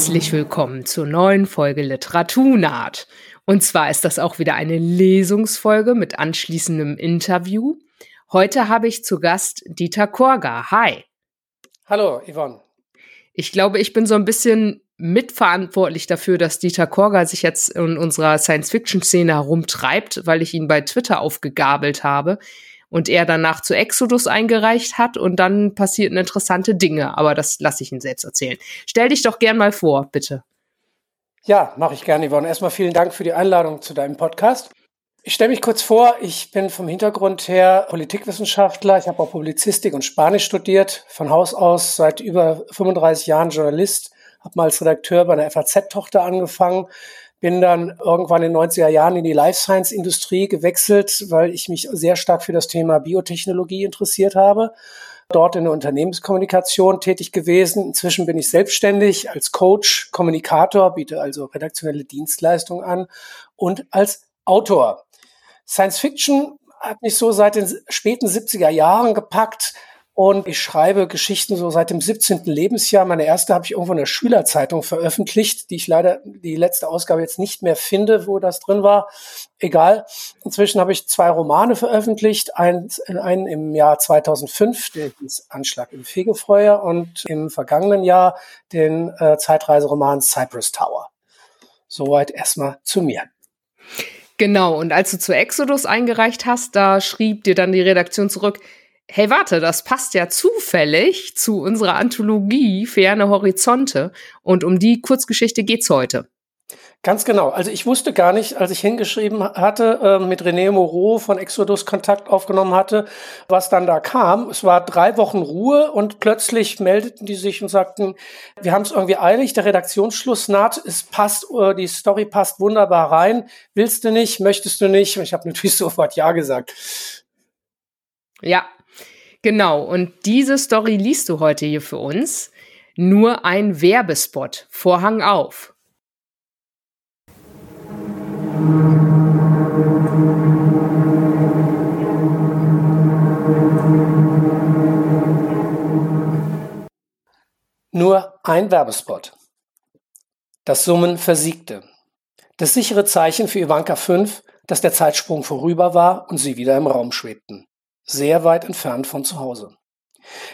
Herzlich willkommen zur neuen Folge Literaturnaht. Und zwar ist das auch wieder eine Lesungsfolge mit anschließendem Interview. Heute habe ich zu Gast Dieter Korga. Hi. Hallo, Yvonne. Ich glaube, ich bin so ein bisschen mitverantwortlich dafür, dass Dieter Korga sich jetzt in unserer Science-Fiction-Szene herumtreibt, weil ich ihn bei Twitter aufgegabelt habe und er danach zu Exodus eingereicht hat und dann passierten interessante Dinge, aber das lasse ich ihn selbst erzählen. Stell dich doch gern mal vor, bitte. Ja, mache ich gerne, Yvonne. Erstmal vielen Dank für die Einladung zu deinem Podcast. Ich stelle mich kurz vor, ich bin vom Hintergrund her Politikwissenschaftler. Ich habe auch Publizistik und Spanisch studiert, von Haus aus seit über 35 Jahren Journalist, habe mal als Redakteur bei einer FAZ-Tochter angefangen, bin dann irgendwann in den 90er Jahren in die Life Science Industrie gewechselt, weil ich mich sehr stark für das Thema Biotechnologie interessiert habe. Dort in der Unternehmenskommunikation tätig gewesen. Inzwischen bin ich selbstständig als Coach, Kommunikator, biete also redaktionelle Dienstleistungen an und als Autor. Science Fiction hat mich so seit den späten 70er Jahren gepackt. Und ich schreibe Geschichten so seit dem 17. Lebensjahr. Meine erste habe ich irgendwo in der Schülerzeitung veröffentlicht, die ich leider die letzte Ausgabe jetzt nicht mehr finde, wo das drin war. Egal. Inzwischen habe ich zwei Romane veröffentlicht. Einen, einen im Jahr 2005, der hieß Anschlag im Fegefeuer und im vergangenen Jahr den äh, Zeitreiseroman Cypress Tower. Soweit erstmal zu mir. Genau, und als du zu Exodus eingereicht hast, da schrieb dir dann die Redaktion zurück, hey, warte, das passt ja zufällig zu unserer Anthologie Ferne Horizonte und um die Kurzgeschichte geht's heute. Ganz genau. Also ich wusste gar nicht, als ich hingeschrieben hatte, äh, mit René Moreau von Exodus Kontakt aufgenommen hatte, was dann da kam. Es war drei Wochen Ruhe und plötzlich meldeten die sich und sagten, wir haben es irgendwie eilig, der Redaktionsschluss naht, es passt, äh, die Story passt wunderbar rein. Willst du nicht, möchtest du nicht? Und ich habe natürlich sofort Ja gesagt. Ja, Genau, und diese Story liest du heute hier für uns. Nur ein Werbespot. Vorhang auf. Nur ein Werbespot. Das Summen versiegte. Das sichere Zeichen für Ivanka 5, dass der Zeitsprung vorüber war und sie wieder im Raum schwebten sehr weit entfernt von zu Hause.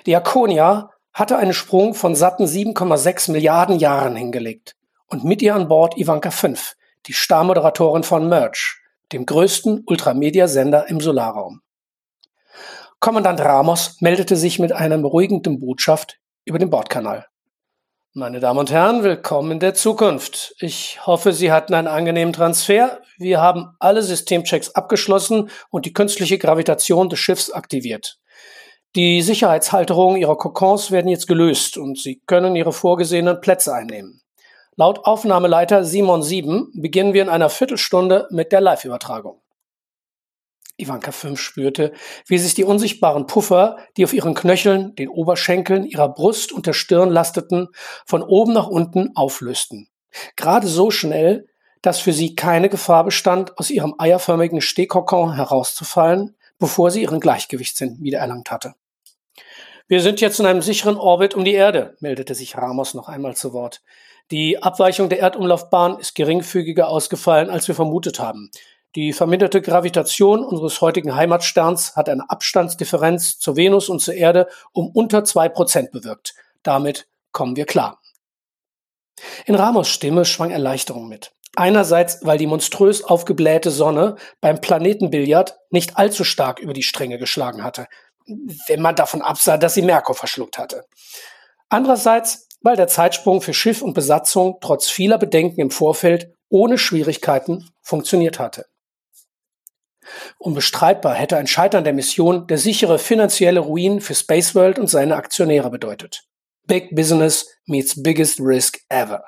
Die Arconia hatte einen Sprung von satten 7,6 Milliarden Jahren hingelegt und mit ihr an Bord Ivanka 5, die Starmoderatorin von Merge, dem größten Ultramedia-Sender im Solarraum. Kommandant Ramos meldete sich mit einer beruhigenden Botschaft über den Bordkanal. Meine Damen und Herren, willkommen in der Zukunft. Ich hoffe, Sie hatten einen angenehmen Transfer. Wir haben alle Systemchecks abgeschlossen und die künstliche Gravitation des Schiffs aktiviert. Die Sicherheitshalterungen Ihrer Kokons werden jetzt gelöst und Sie können Ihre vorgesehenen Plätze einnehmen. Laut Aufnahmeleiter Simon 7 beginnen wir in einer Viertelstunde mit der Live-Übertragung. Ivanka 5 spürte, wie sich die unsichtbaren Puffer, die auf ihren Knöcheln, den Oberschenkeln, ihrer Brust und der Stirn lasteten, von oben nach unten auflösten. Gerade so schnell, dass für sie keine Gefahr bestand, aus ihrem eierförmigen Stehkokon herauszufallen, bevor sie ihren Gleichgewichtssinn wiedererlangt hatte. Wir sind jetzt in einem sicheren Orbit um die Erde, meldete sich Ramos noch einmal zu Wort. Die Abweichung der Erdumlaufbahn ist geringfügiger ausgefallen, als wir vermutet haben. Die verminderte Gravitation unseres heutigen Heimatsterns hat eine Abstandsdifferenz zur Venus und zur Erde um unter zwei Prozent bewirkt. Damit kommen wir klar. In Ramos Stimme schwang Erleichterung mit. Einerseits, weil die monströs aufgeblähte Sonne beim Planetenbillard nicht allzu stark über die Stränge geschlagen hatte, wenn man davon absah, dass sie Merkur verschluckt hatte. Andererseits, weil der Zeitsprung für Schiff und Besatzung trotz vieler Bedenken im Vorfeld ohne Schwierigkeiten funktioniert hatte. Unbestreitbar hätte ein Scheitern der Mission der sichere finanzielle Ruin für Space World und seine Aktionäre bedeutet. Big Business meets biggest risk ever.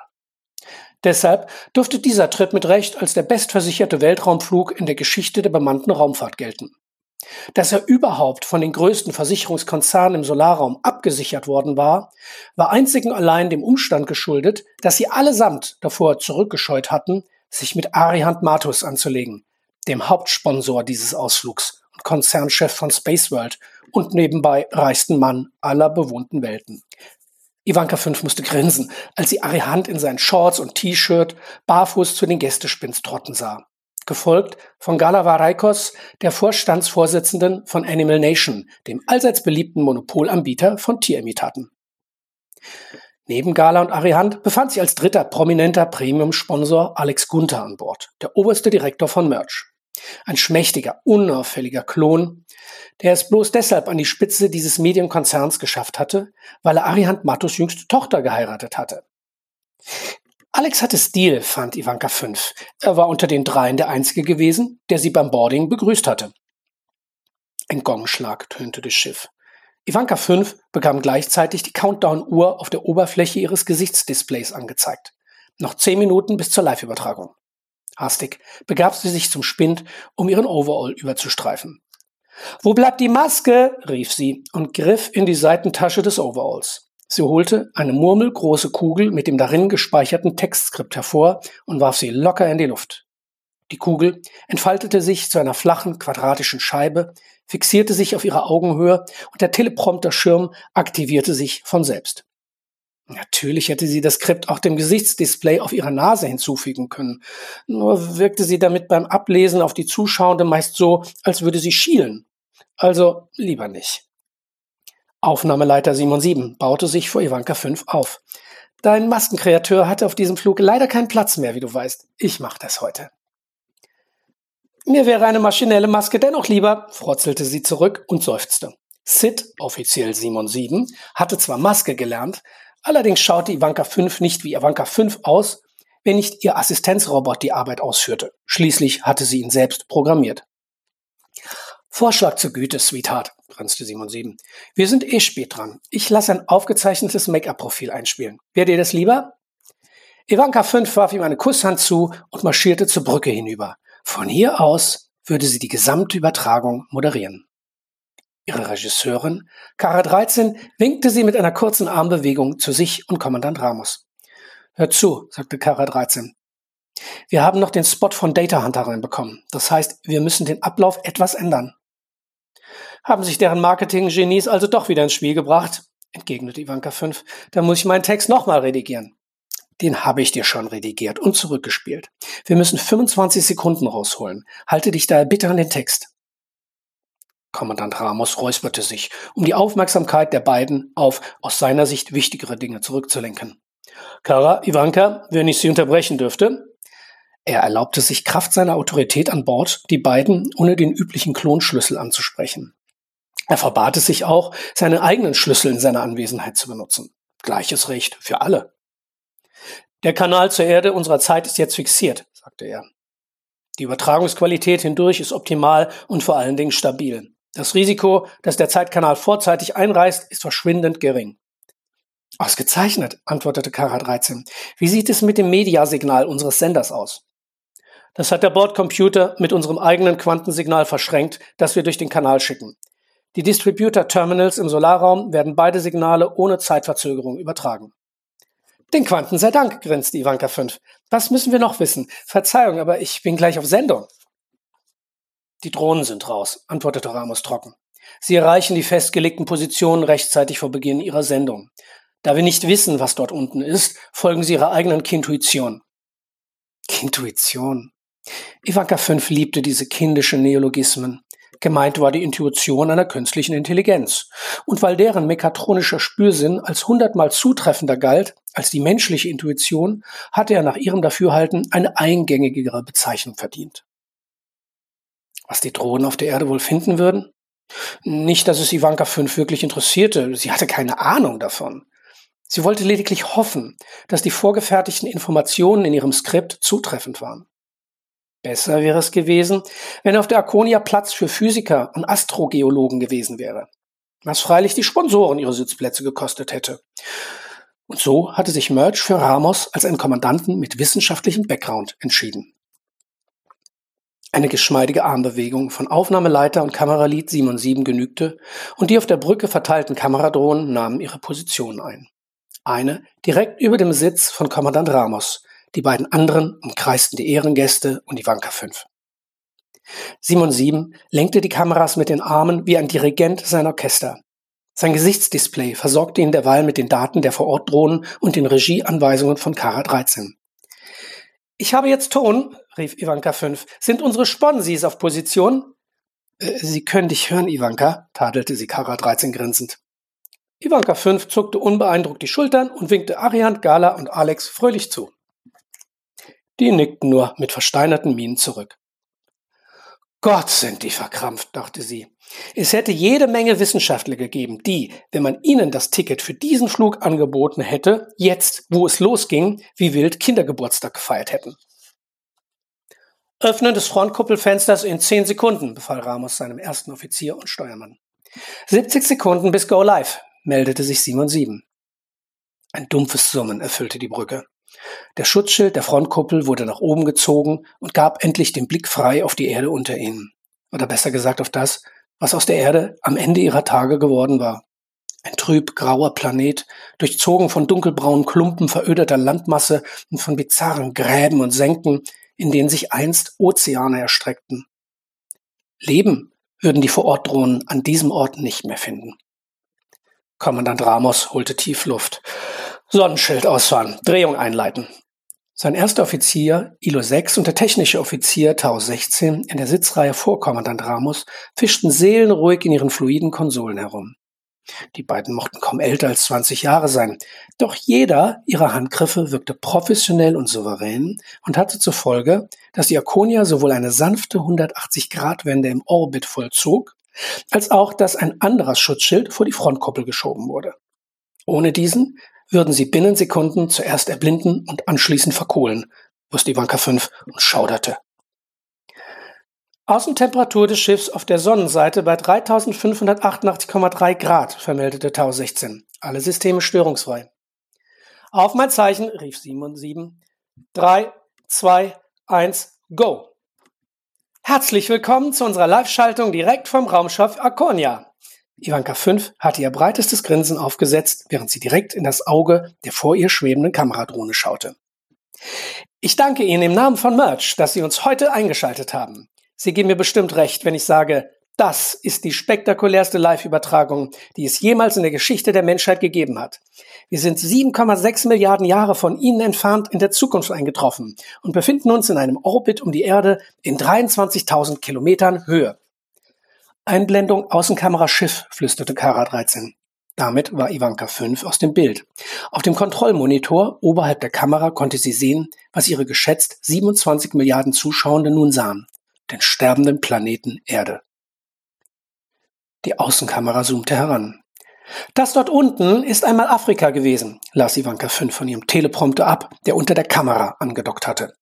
Deshalb dürfte dieser Trip mit Recht als der bestversicherte Weltraumflug in der Geschichte der bemannten Raumfahrt gelten. Dass er überhaupt von den größten Versicherungskonzernen im Solarraum abgesichert worden war, war einzig und allein dem Umstand geschuldet, dass sie allesamt davor zurückgescheut hatten, sich mit Arihant Matus anzulegen, dem Hauptsponsor dieses Ausflugs und Konzernchef von Spaceworld und nebenbei reichsten Mann aller bewohnten Welten. Ivanka 5 musste grinsen, als sie Arihant in seinen Shorts und T-Shirt barfuß zu den Gästespins trotten sah. Gefolgt von Galava Raikos, der Vorstandsvorsitzenden von Animal Nation, dem allseits beliebten Monopolanbieter von Tierimitaten. Neben Gala und Arihant befand sich als dritter prominenter Premium-Sponsor Alex Gunther an Bord, der oberste Direktor von Merch. Ein schmächtiger, unauffälliger Klon, der es bloß deshalb an die Spitze dieses Medienkonzerns geschafft hatte, weil er Arihant Mattos jüngste Tochter geheiratet hatte. Alex hatte Stil, fand Ivanka 5. Er war unter den dreien der Einzige gewesen, der sie beim Boarding begrüßt hatte. Ein Gongschlag tönte das Schiff. Ivanka 5 bekam gleichzeitig die Countdown-Uhr auf der Oberfläche ihres Gesichtsdisplays angezeigt. Noch zehn Minuten bis zur Live-Übertragung. Hastig begab sie sich zum Spind, um ihren Overall überzustreifen. Wo bleibt die Maske? rief sie und griff in die Seitentasche des Overalls. Sie holte eine murmelgroße Kugel mit dem darin gespeicherten Textskript hervor und warf sie locker in die Luft. Die Kugel entfaltete sich zu einer flachen, quadratischen Scheibe, fixierte sich auf ihrer Augenhöhe und der Teleprompter-Schirm aktivierte sich von selbst. Natürlich hätte sie das Skript auch dem Gesichtsdisplay auf ihrer Nase hinzufügen können. Nur wirkte sie damit beim Ablesen auf die Zuschauende meist so, als würde sie schielen. Also lieber nicht. Aufnahmeleiter Simon 7 baute sich vor Ivanka 5 auf. Dein Maskenkreateur hatte auf diesem Flug leider keinen Platz mehr, wie du weißt. Ich mach das heute. Mir wäre eine maschinelle Maske dennoch lieber, frotzelte sie zurück und seufzte. Sid, offiziell Simon 7, hatte zwar Maske gelernt, Allerdings schaute Ivanka 5 nicht wie Ivanka 5 aus, wenn nicht ihr Assistenzrobot die Arbeit ausführte. Schließlich hatte sie ihn selbst programmiert. Vorschlag zur Güte, Sweetheart, grinste Simon 7. Wir sind eh spät dran. Ich lasse ein aufgezeichnetes Make-up-Profil einspielen. Wäre dir das lieber? Ivanka 5 warf ihm eine Kusshand zu und marschierte zur Brücke hinüber. Von hier aus würde sie die gesamte Übertragung moderieren. Ihre Regisseurin, Kara 13, winkte sie mit einer kurzen Armbewegung zu sich und Kommandant Ramos. Hör zu, sagte Kara 13. Wir haben noch den Spot von Data Hunter reinbekommen. Das heißt, wir müssen den Ablauf etwas ändern. Haben sich deren Marketing-Genies also doch wieder ins Spiel gebracht? entgegnete Ivanka 5. Da muss ich meinen Text nochmal redigieren. Den habe ich dir schon redigiert und zurückgespielt. Wir müssen 25 Sekunden rausholen. Halte dich daher bitte an den Text. Kommandant Ramos räusperte sich, um die Aufmerksamkeit der beiden auf aus seiner Sicht wichtigere Dinge zurückzulenken. Kara, Ivanka, wenn ich Sie unterbrechen dürfte? Er erlaubte sich Kraft seiner Autorität an Bord, die beiden ohne den üblichen Klonschlüssel anzusprechen. Er verbat es sich auch, seine eigenen Schlüssel in seiner Anwesenheit zu benutzen. Gleiches Recht für alle. Der Kanal zur Erde unserer Zeit ist jetzt fixiert, sagte er. Die Übertragungsqualität hindurch ist optimal und vor allen Dingen stabil. Das Risiko, dass der Zeitkanal vorzeitig einreißt, ist verschwindend gering. Ausgezeichnet, antwortete Kara 13. Wie sieht es mit dem Mediasignal unseres Senders aus? Das hat der Bordcomputer mit unserem eigenen Quantensignal verschränkt, das wir durch den Kanal schicken. Die Distributor-Terminals im Solarraum werden beide Signale ohne Zeitverzögerung übertragen. Den Quanten sei Dank, grinste Ivanka 5. Was müssen wir noch wissen? Verzeihung, aber ich bin gleich auf Sendung. Die Drohnen sind raus, antwortete Ramos trocken. Sie erreichen die festgelegten Positionen rechtzeitig vor Beginn ihrer Sendung. Da wir nicht wissen, was dort unten ist, folgen sie ihrer eigenen Kintuition. Kintuition. Ivanka 5 liebte diese kindischen Neologismen. Gemeint war die Intuition einer künstlichen Intelligenz. Und weil deren mekatronischer Spürsinn als hundertmal zutreffender galt als die menschliche Intuition, hatte er nach ihrem Dafürhalten eine eingängigere Bezeichnung verdient. Was die Drohnen auf der Erde wohl finden würden? Nicht, dass es Ivanka 5 wirklich interessierte. Sie hatte keine Ahnung davon. Sie wollte lediglich hoffen, dass die vorgefertigten Informationen in ihrem Skript zutreffend waren. Besser wäre es gewesen, wenn auf der Arconia Platz für Physiker und Astrogeologen gewesen wäre. Was freilich die Sponsoren ihre Sitzplätze gekostet hätte. Und so hatte sich Merch für Ramos als einen Kommandanten mit wissenschaftlichem Background entschieden. Eine geschmeidige Armbewegung von Aufnahmeleiter und Kameralied Simon 7 genügte und die auf der Brücke verteilten Kameradrohnen nahmen ihre Positionen ein. Eine direkt über dem Sitz von Kommandant Ramos, die beiden anderen umkreisten die Ehrengäste und die Wanker 5. Simon 7 lenkte die Kameras mit den Armen wie ein Dirigent sein Orchester. Sein Gesichtsdisplay versorgte ihn derweil mit den Daten der Vorortdrohnen und den Regieanweisungen von Kara 13. Ich habe jetzt Ton, rief Ivanka 5. Sind unsere Sponsis auf Position? Äh, Sie können dich hören, Ivanka, tadelte sie Kara 13 grinsend. Ivanka 5 zuckte unbeeindruckt die Schultern und winkte Ariant, Gala und Alex fröhlich zu. Die nickten nur mit versteinerten Mienen zurück. Gott sind die verkrampft, dachte sie. Es hätte jede Menge Wissenschaftler gegeben, die, wenn man ihnen das Ticket für diesen Flug angeboten hätte, jetzt, wo es losging, wie wild Kindergeburtstag gefeiert hätten. Öffnen des Frontkuppelfensters in zehn Sekunden, befahl Ramos seinem ersten Offizier und Steuermann. 70 Sekunden bis Go Live, meldete sich Simon 7. Ein dumpfes Summen erfüllte die Brücke. Der Schutzschild der Frontkuppel wurde nach oben gezogen und gab endlich den Blick frei auf die Erde unter ihnen. Oder besser gesagt auf das, was aus der Erde am Ende ihrer Tage geworden war. Ein trüb grauer Planet, durchzogen von dunkelbraunen Klumpen verödeter Landmasse und von bizarren Gräben und Senken, in denen sich einst Ozeane erstreckten. Leben würden die Vorortdrohnen an diesem Ort nicht mehr finden. Kommandant Ramos holte tief Luft. Sonnenschild ausfahren, Drehung einleiten. Sein erster Offizier, ILO 6 und der technische Offizier Tau 16 in der Sitzreihe vor Kommandant Ramos fischten seelenruhig in ihren fluiden Konsolen herum. Die beiden mochten kaum älter als 20 Jahre sein, doch jeder ihrer Handgriffe wirkte professionell und souverän und hatte zur Folge, dass die Akonia sowohl eine sanfte 180-Grad-Wende im Orbit vollzog, als auch, dass ein anderes Schutzschild vor die Frontkoppel geschoben wurde. Ohne diesen würden sie binnen Sekunden zuerst erblinden und anschließend verkohlen, wusste Ivanka 5 und schauderte. Außentemperatur des Schiffs auf der Sonnenseite bei 3588,3 Grad, vermeldete Tau 16. Alle Systeme störungsfrei. Auf mein Zeichen, rief Simon 7. 3, 2, 1, go! Herzlich willkommen zu unserer Live-Schaltung direkt vom Raumschiff Arconia. Ivanka 5 hatte ihr breitestes Grinsen aufgesetzt, während sie direkt in das Auge der vor ihr schwebenden Kameradrohne schaute. Ich danke Ihnen im Namen von Merch, dass Sie uns heute eingeschaltet haben. Sie geben mir bestimmt recht, wenn ich sage, das ist die spektakulärste Live-Übertragung, die es jemals in der Geschichte der Menschheit gegeben hat. Wir sind 7,6 Milliarden Jahre von Ihnen entfernt in der Zukunft eingetroffen und befinden uns in einem Orbit um die Erde in 23.000 Kilometern Höhe. Einblendung Außenkamera Schiff, flüsterte Kara 13. Damit war Ivanka 5 aus dem Bild. Auf dem Kontrollmonitor oberhalb der Kamera konnte sie sehen, was ihre geschätzt 27 Milliarden Zuschauenden nun sahen. Den sterbenden Planeten Erde. Die Außenkamera zoomte heran. Das dort unten ist einmal Afrika gewesen, las Ivanka 5 von ihrem Teleprompter ab, der unter der Kamera angedockt hatte.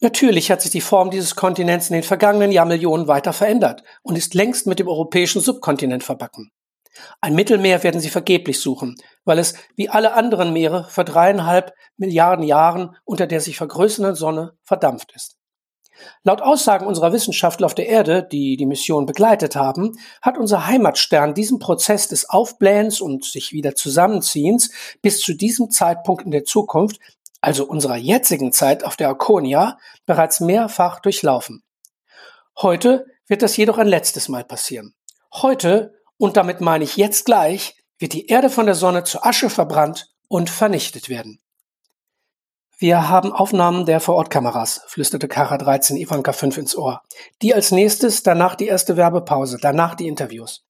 Natürlich hat sich die Form dieses Kontinents in den vergangenen Jahrmillionen weiter verändert und ist längst mit dem europäischen Subkontinent verbacken. Ein Mittelmeer werden sie vergeblich suchen, weil es wie alle anderen Meere vor dreieinhalb Milliarden Jahren unter der sich vergrößernden Sonne verdampft ist. Laut Aussagen unserer Wissenschaftler auf der Erde, die die Mission begleitet haben, hat unser Heimatstern diesen Prozess des Aufblähens und sich wieder Zusammenziehens bis zu diesem Zeitpunkt in der Zukunft also unserer jetzigen Zeit auf der Arconia, bereits mehrfach durchlaufen. Heute wird das jedoch ein letztes Mal passieren. Heute, und damit meine ich jetzt gleich, wird die Erde von der Sonne zu Asche verbrannt und vernichtet werden. Wir haben Aufnahmen der Vorortkameras, flüsterte Kara 13 Ivanka 5 ins Ohr. Die als nächstes, danach die erste Werbepause, danach die Interviews.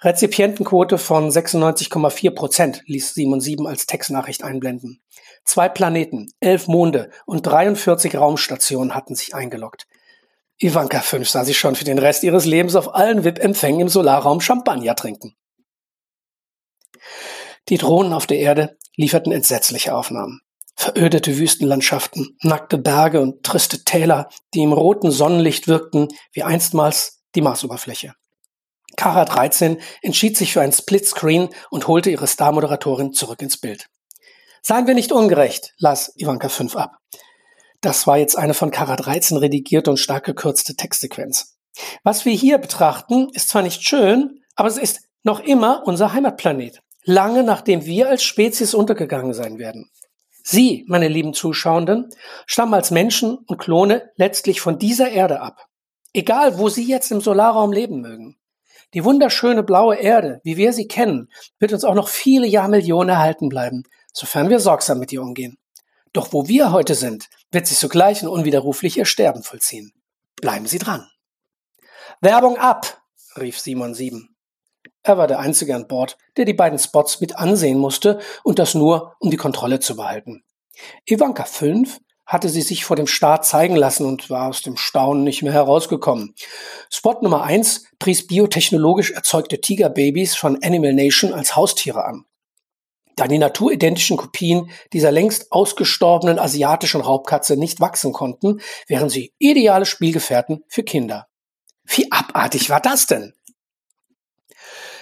Rezipientenquote von 96,4 Prozent ließ Simon 7 als Textnachricht einblenden. Zwei Planeten, elf Monde und 43 Raumstationen hatten sich eingeloggt. Ivanka 5 sah sich schon für den Rest ihres Lebens auf allen VIP-Empfängen im Solarraum Champagner trinken. Die Drohnen auf der Erde lieferten entsetzliche Aufnahmen. Verödete Wüstenlandschaften, nackte Berge und triste Täler, die im roten Sonnenlicht wirkten wie einstmals die Marsoberfläche. Kara 13 entschied sich für einen Splitscreen und holte ihre Star-Moderatorin zurück ins Bild. Seien wir nicht ungerecht, las Ivanka 5 ab. Das war jetzt eine von Kara 13 redigierte und stark gekürzte Textsequenz. Was wir hier betrachten, ist zwar nicht schön, aber es ist noch immer unser Heimatplanet. Lange nachdem wir als Spezies untergegangen sein werden. Sie, meine lieben Zuschauenden, stammen als Menschen und Klone letztlich von dieser Erde ab. Egal, wo Sie jetzt im Solarraum leben mögen. Die wunderschöne blaue Erde, wie wir sie kennen, wird uns auch noch viele Jahrmillionen erhalten bleiben, sofern wir sorgsam mit ihr umgehen. Doch wo wir heute sind, wird sich sogleich ein unwiderrufliches Sterben vollziehen. Bleiben Sie dran. Werbung ab, rief Simon 7. Er war der Einzige an Bord, der die beiden Spots mit ansehen musste und das nur, um die Kontrolle zu behalten. Ivanka 5 hatte sie sich vor dem Start zeigen lassen und war aus dem Staunen nicht mehr herausgekommen. Spot Nummer 1 pries biotechnologisch erzeugte Tigerbabys von Animal Nation als Haustiere an. Da die naturidentischen Kopien dieser längst ausgestorbenen asiatischen Raubkatze nicht wachsen konnten, wären sie ideale Spielgefährten für Kinder. Wie abartig war das denn?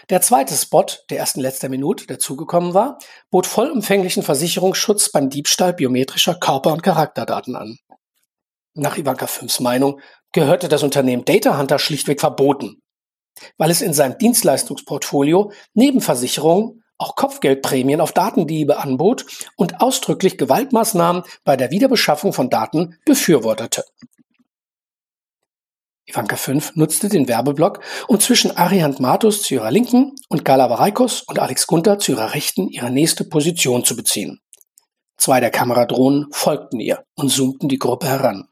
Der zweite Spot der ersten letzter Minute, der zugekommen war, bot vollumfänglichen Versicherungsschutz beim Diebstahl biometrischer Körper- und Charakterdaten an. Nach Ivanka 5s Meinung gehörte das Unternehmen Data Hunter schlichtweg verboten, weil es in seinem Dienstleistungsportfolio neben Versicherungen auch Kopfgeldprämien auf Datendiebe anbot und ausdrücklich Gewaltmaßnahmen bei der Wiederbeschaffung von Daten befürwortete. Ivanka 5 nutzte den Werbeblock, um zwischen Arihant Matus zu ihrer Linken und Gala Vareikos und Alex Gunther zu ihrer Rechten ihre nächste Position zu beziehen. Zwei der Kameradrohnen folgten ihr und zoomten die Gruppe heran.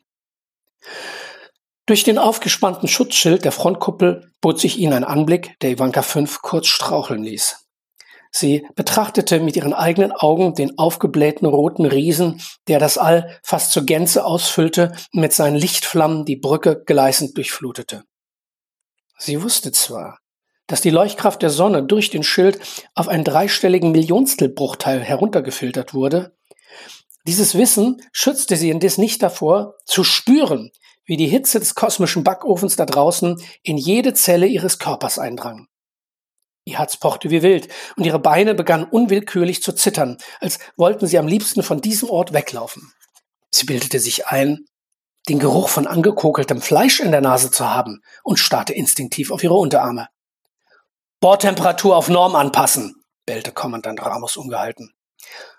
Durch den aufgespannten Schutzschild der Frontkuppel bot sich ihnen ein Anblick, der Ivanka 5 kurz straucheln ließ. Sie betrachtete mit ihren eigenen Augen den aufgeblähten roten Riesen, der das All fast zur Gänze ausfüllte und mit seinen Lichtflammen die Brücke gleißend durchflutete. Sie wusste zwar, dass die Leuchtkraft der Sonne durch den Schild auf einen dreistelligen Millionstelbruchteil heruntergefiltert wurde. Dieses Wissen schützte sie indes nicht davor, zu spüren, wie die Hitze des kosmischen Backofens da draußen in jede Zelle ihres Körpers eindrang. Ihr Herz pochte wie wild und ihre Beine begannen unwillkürlich zu zittern, als wollten sie am liebsten von diesem Ort weglaufen. Sie bildete sich ein, den Geruch von angekokeltem Fleisch in der Nase zu haben und starrte instinktiv auf ihre Unterarme. Bordtemperatur auf Norm anpassen, bellte Kommandant Ramos ungehalten.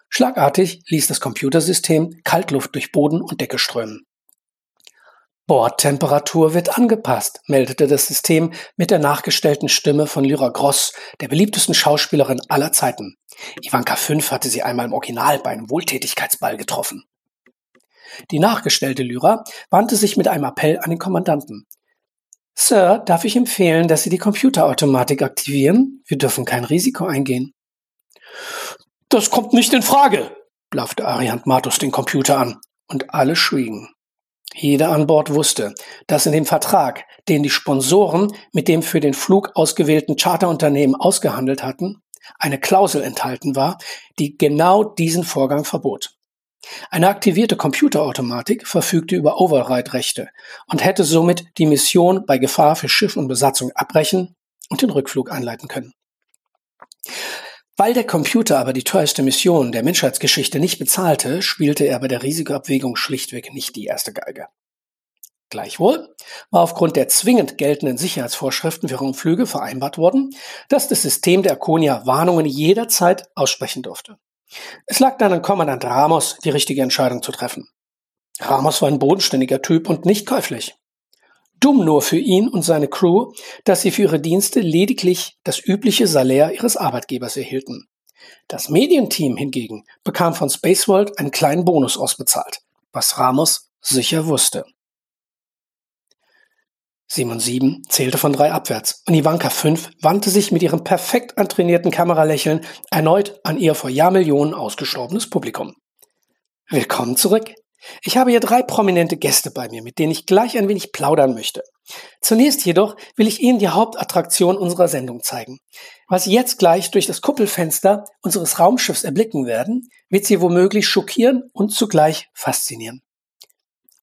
Schlagartig ließ das Computersystem Kaltluft durch Boden und Decke strömen. Bordtemperatur wird angepasst, meldete das System mit der nachgestellten Stimme von Lyra Gross, der beliebtesten Schauspielerin aller Zeiten. Ivanka 5 hatte sie einmal im Original bei einem Wohltätigkeitsball getroffen. Die nachgestellte Lyra wandte sich mit einem Appell an den Kommandanten. Sir, darf ich empfehlen, dass Sie die Computerautomatik aktivieren? Wir dürfen kein Risiko eingehen. Das kommt nicht in Frage, blaffte Ariant Matus den Computer an, und alle schwiegen. Jeder an Bord wusste, dass in dem Vertrag, den die Sponsoren mit dem für den Flug ausgewählten Charterunternehmen ausgehandelt hatten, eine Klausel enthalten war, die genau diesen Vorgang verbot. Eine aktivierte Computerautomatik verfügte über Override-Rechte und hätte somit die Mission bei Gefahr für Schiff und Besatzung abbrechen und den Rückflug einleiten können. Weil der Computer aber die teuerste Mission der Menschheitsgeschichte nicht bezahlte, spielte er bei der Risikoabwägung schlichtweg nicht die erste Geige. Gleichwohl war aufgrund der zwingend geltenden Sicherheitsvorschriften für Rundflüge vereinbart worden, dass das System der Arconia Warnungen jederzeit aussprechen durfte. Es lag dann an Kommandant Ramos, die richtige Entscheidung zu treffen. Ramos war ein bodenständiger Typ und nicht käuflich. Dumm nur für ihn und seine Crew, dass sie für ihre Dienste lediglich das übliche Salär ihres Arbeitgebers erhielten. Das Medienteam hingegen bekam von Spaceworld einen kleinen Bonus ausbezahlt, was Ramos sicher wusste. Simon 7 zählte von drei abwärts und Ivanka 5 wandte sich mit ihrem perfekt antrainierten Kameralächeln erneut an ihr vor Jahrmillionen ausgestorbenes Publikum. Willkommen zurück. Ich habe hier drei prominente Gäste bei mir, mit denen ich gleich ein wenig plaudern möchte. Zunächst jedoch will ich Ihnen die Hauptattraktion unserer Sendung zeigen. Was Sie jetzt gleich durch das Kuppelfenster unseres Raumschiffs erblicken werden, wird Sie womöglich schockieren und zugleich faszinieren.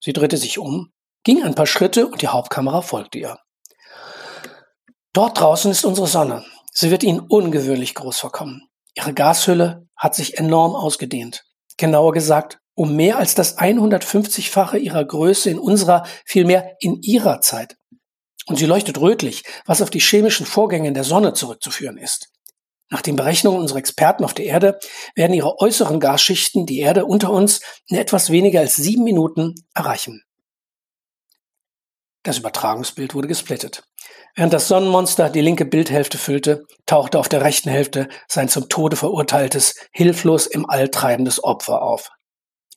Sie drehte sich um, ging ein paar Schritte und die Hauptkamera folgte ihr. Dort draußen ist unsere Sonne. Sie wird Ihnen ungewöhnlich groß vorkommen. Ihre Gashülle hat sich enorm ausgedehnt. Genauer gesagt um mehr als das 150-fache ihrer Größe in unserer, vielmehr in ihrer Zeit. Und sie leuchtet rötlich, was auf die chemischen Vorgänge in der Sonne zurückzuführen ist. Nach den Berechnungen unserer Experten auf der Erde werden ihre äußeren Gasschichten die Erde unter uns in etwas weniger als sieben Minuten erreichen. Das Übertragungsbild wurde gesplittet. Während das Sonnenmonster die linke Bildhälfte füllte, tauchte auf der rechten Hälfte sein zum Tode verurteiltes, hilflos im All treibendes Opfer auf.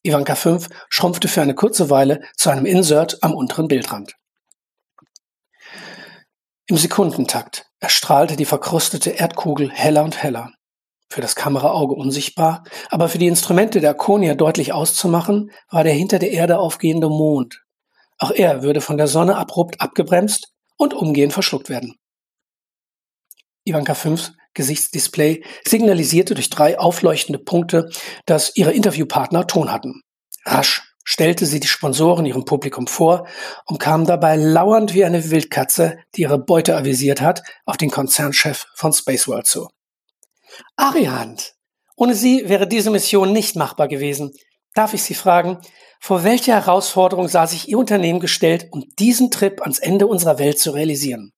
Ivanka 5 schrumpfte für eine kurze Weile zu einem Insert am unteren Bildrand. Im Sekundentakt erstrahlte die verkrustete Erdkugel heller und heller. Für das Kameraauge unsichtbar, aber für die Instrumente der Konia deutlich auszumachen, war der hinter der Erde aufgehende Mond. Auch er würde von der Sonne abrupt abgebremst und umgehend verschluckt werden. Ivanka 5 Gesichtsdisplay signalisierte durch drei aufleuchtende Punkte, dass ihre Interviewpartner Ton hatten. Rasch stellte sie die Sponsoren ihrem Publikum vor und kam dabei lauernd wie eine Wildkatze, die ihre Beute avisiert hat, auf den Konzernchef von Spaceworld zu. Ariant, ohne Sie wäre diese Mission nicht machbar gewesen. Darf ich Sie fragen, vor welche Herausforderung sah sich Ihr Unternehmen gestellt, um diesen Trip ans Ende unserer Welt zu realisieren?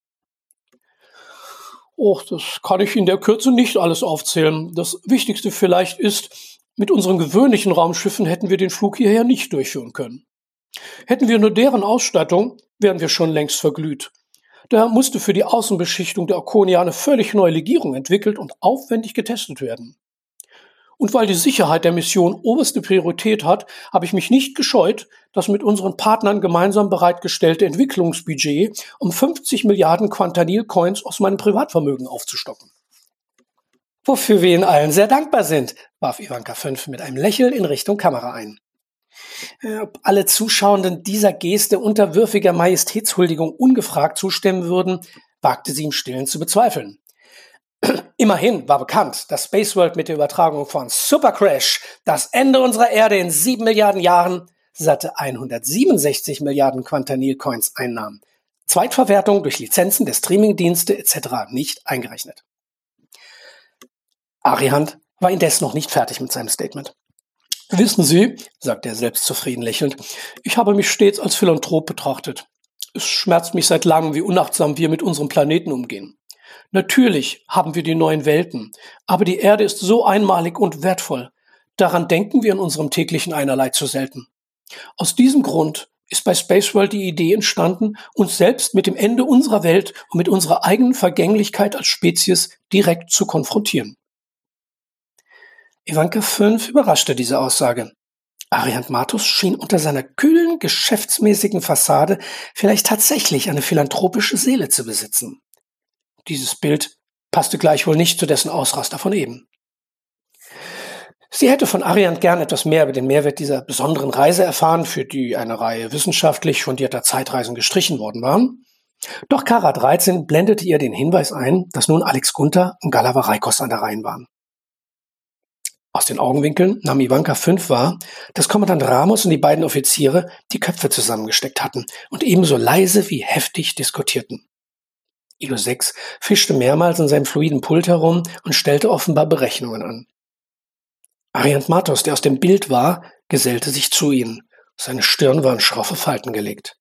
Oh, das kann ich in der Kürze nicht alles aufzählen. Das Wichtigste vielleicht ist, mit unseren gewöhnlichen Raumschiffen hätten wir den Flug hierher nicht durchführen können. Hätten wir nur deren Ausstattung, wären wir schon längst verglüht. Daher musste für die Außenbeschichtung der Arconia eine völlig neue Legierung entwickelt und aufwendig getestet werden. Und weil die Sicherheit der Mission oberste Priorität hat, habe ich mich nicht gescheut, das mit unseren Partnern gemeinsam bereitgestellte Entwicklungsbudget um 50 Milliarden Quantanil-Coins aus meinem Privatvermögen aufzustocken. Wofür wir Ihnen allen sehr dankbar sind, warf Ivanka 5 mit einem Lächeln in Richtung Kamera ein. Äh, ob alle Zuschauenden dieser Geste unterwürfiger Majestätshuldigung ungefragt zustimmen würden, wagte sie im Stillen zu bezweifeln. Immerhin war bekannt, dass Spaceworld mit der Übertragung von Super Crash das Ende unserer Erde in sieben Milliarden Jahren satte 167 Milliarden Quantanil-Coins einnahm. Zweitverwertung durch Lizenzen der Streamingdienste etc. nicht eingerechnet. Arihant war indes noch nicht fertig mit seinem Statement. Wissen Sie, sagte er selbstzufrieden lächelnd, ich habe mich stets als Philanthrop betrachtet. Es schmerzt mich seit langem, wie unachtsam wir mit unserem Planeten umgehen. Natürlich haben wir die neuen Welten, aber die Erde ist so einmalig und wertvoll. Daran denken wir in unserem täglichen Einerlei zu selten. Aus diesem Grund ist bei Spaceworld die Idee entstanden, uns selbst mit dem Ende unserer Welt und mit unserer eigenen Vergänglichkeit als Spezies direkt zu konfrontieren. Ivanka 5 überraschte diese Aussage. Ariant Matus schien unter seiner kühlen, geschäftsmäßigen Fassade vielleicht tatsächlich eine philanthropische Seele zu besitzen. Dieses Bild passte gleichwohl nicht zu dessen Ausraster von eben. Sie hätte von Ariant gern etwas mehr über den Mehrwert dieser besonderen Reise erfahren, für die eine Reihe wissenschaftlich fundierter Zeitreisen gestrichen worden waren. Doch Kara 13 blendete ihr den Hinweis ein, dass nun Alex Gunther und Galava Reikos an der Reihe waren. Aus den Augenwinkeln nahm Ivanka fünf wahr, dass Kommandant Ramos und die beiden Offiziere die Köpfe zusammengesteckt hatten und ebenso leise wie heftig diskutierten. Ilo 6 fischte mehrmals in seinem fluiden Pult herum und stellte offenbar Berechnungen an. Ariant Matos, der aus dem Bild war, gesellte sich zu ihnen. Seine Stirn war in schroffe Falten gelegt.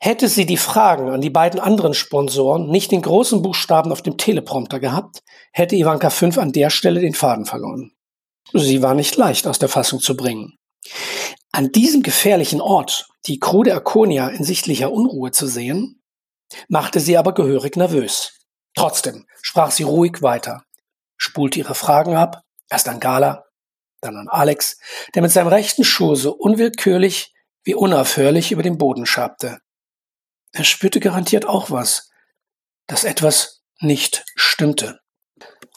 Hätte sie die Fragen an die beiden anderen Sponsoren nicht in großen Buchstaben auf dem Teleprompter gehabt, hätte Ivanka 5 an der Stelle den Faden verloren. Sie war nicht leicht aus der Fassung zu bringen. An diesem gefährlichen Ort die Crew der Arconia in sichtlicher Unruhe zu sehen, machte sie aber gehörig nervös. Trotzdem sprach sie ruhig weiter, spulte ihre Fragen ab, erst an Gala, dann an Alex, der mit seinem rechten Schuh so unwillkürlich wie unaufhörlich über den Boden schabte. Er spürte garantiert auch was, dass etwas nicht stimmte.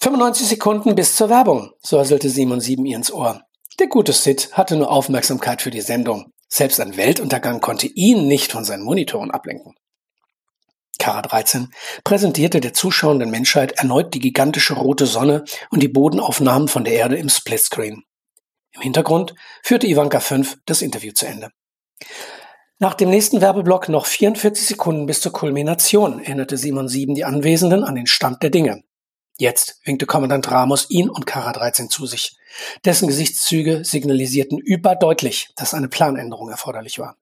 95 Sekunden bis zur Werbung, säuselte Simon Sieben ihr ins Ohr. Der gute Sid hatte nur Aufmerksamkeit für die Sendung. Selbst ein Weltuntergang konnte ihn nicht von seinen Monitoren ablenken. Kara 13 präsentierte der zuschauenden Menschheit erneut die gigantische rote Sonne und die Bodenaufnahmen von der Erde im Splitscreen. Im Hintergrund führte Ivanka 5 das Interview zu Ende. Nach dem nächsten Werbeblock noch 44 Sekunden bis zur Kulmination, erinnerte Simon 7 die Anwesenden an den Stand der Dinge. Jetzt winkte Kommandant Ramos ihn und Kara 13 zu sich. Dessen Gesichtszüge signalisierten überdeutlich, dass eine Planänderung erforderlich war.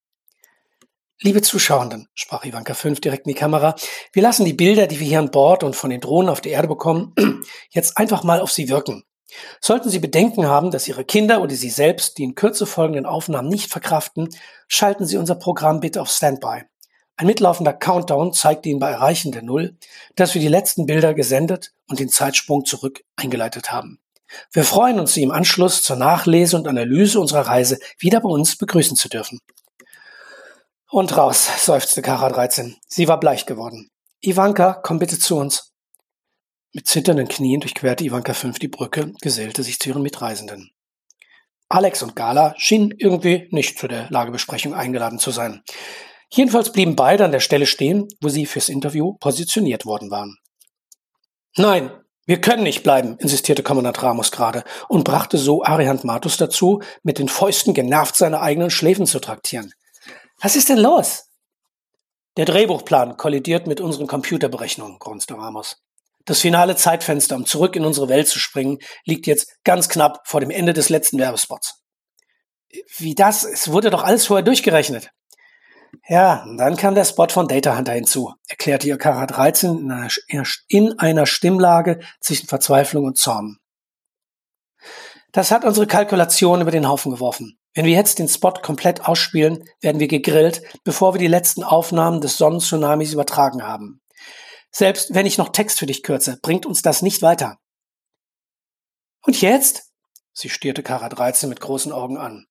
Liebe Zuschauenden, sprach Ivanka 5 direkt in die Kamera, wir lassen die Bilder, die wir hier an Bord und von den Drohnen auf der Erde bekommen, jetzt einfach mal auf Sie wirken. Sollten Sie Bedenken haben, dass Ihre Kinder oder Sie selbst die in Kürze folgenden Aufnahmen nicht verkraften, schalten Sie unser Programm bitte auf Standby. Ein mitlaufender Countdown zeigt Ihnen bei Erreichen der Null, dass wir die letzten Bilder gesendet und den Zeitsprung zurück eingeleitet haben. Wir freuen uns, Sie im Anschluss zur Nachlese und Analyse unserer Reise wieder bei uns begrüßen zu dürfen. Und raus, seufzte Kara 13. Sie war bleich geworden. Ivanka, komm bitte zu uns. Mit zitternden Knien durchquerte Ivanka 5 die Brücke, gesellte sich zu ihren Mitreisenden. Alex und Gala schienen irgendwie nicht zu der Lagebesprechung eingeladen zu sein. Jedenfalls blieben beide an der Stelle stehen, wo sie fürs Interview positioniert worden waren. Nein, wir können nicht bleiben, insistierte Kommandant Ramos gerade und brachte so Arihant Matus dazu, mit den Fäusten genervt seine eigenen Schläfen zu traktieren. Was ist denn los? Der Drehbuchplan kollidiert mit unseren Computerberechnungen, grunzte Ramos. Das finale Zeitfenster, um zurück in unsere Welt zu springen, liegt jetzt ganz knapp vor dem Ende des letzten Werbespots. Wie das? Es wurde doch alles vorher durchgerechnet. Ja, dann kam der Spot von Data Hunter hinzu, erklärte ihr Kara 13 in einer, in einer Stimmlage zwischen Verzweiflung und Zorn. Das hat unsere Kalkulation über den Haufen geworfen. Wenn wir jetzt den Spot komplett ausspielen, werden wir gegrillt, bevor wir die letzten Aufnahmen des Sonnentsunamis übertragen haben. Selbst wenn ich noch Text für dich kürze, bringt uns das nicht weiter. Und jetzt? Sie stierte Kara 13 mit großen Augen an.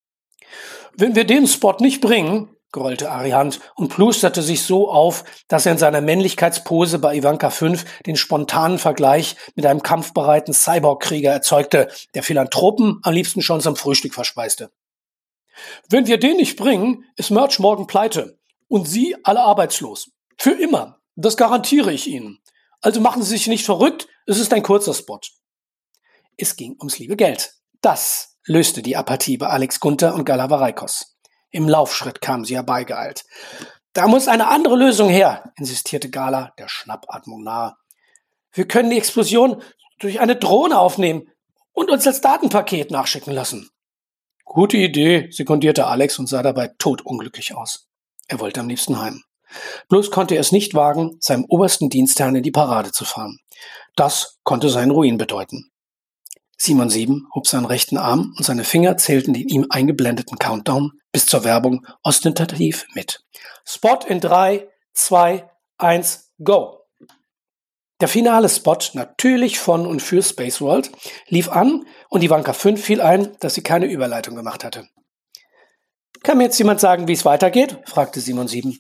Wenn wir den Spot nicht bringen, grollte Ariant und plusterte sich so auf, dass er in seiner Männlichkeitspose bei Ivanka 5 den spontanen Vergleich mit einem kampfbereiten Cyborg-Krieger erzeugte, der Philanthropen am liebsten schon zum Frühstück verspeiste. Wenn wir den nicht bringen, ist Merch morgen pleite und Sie alle arbeitslos. Für immer. Das garantiere ich Ihnen. Also machen Sie sich nicht verrückt, es ist ein kurzer Spot. Es ging ums liebe Geld. Das löste die Apathie bei Alex Gunther und Galavaraikos. Im Laufschritt kamen sie herbeigeeilt. Da muss eine andere Lösung her, insistierte Gala, der Schnappatmung nahe. Wir können die Explosion durch eine Drohne aufnehmen und uns als Datenpaket nachschicken lassen. Gute Idee, sekundierte Alex und sah dabei todunglücklich aus. Er wollte am liebsten heim. Bloß konnte er es nicht wagen, seinem obersten Dienstherrn in die Parade zu fahren. Das konnte seinen Ruin bedeuten. Simon 7 hob seinen rechten Arm und seine Finger zählten den ihm eingeblendeten Countdown bis zur Werbung ostentativ mit. Spot in 3, 2, 1, go! Der finale Spot, natürlich von und für Space World, lief an und Ivanka 5 fiel ein, dass sie keine Überleitung gemacht hatte. Kann mir jetzt jemand sagen, wie es weitergeht? fragte Simon 7.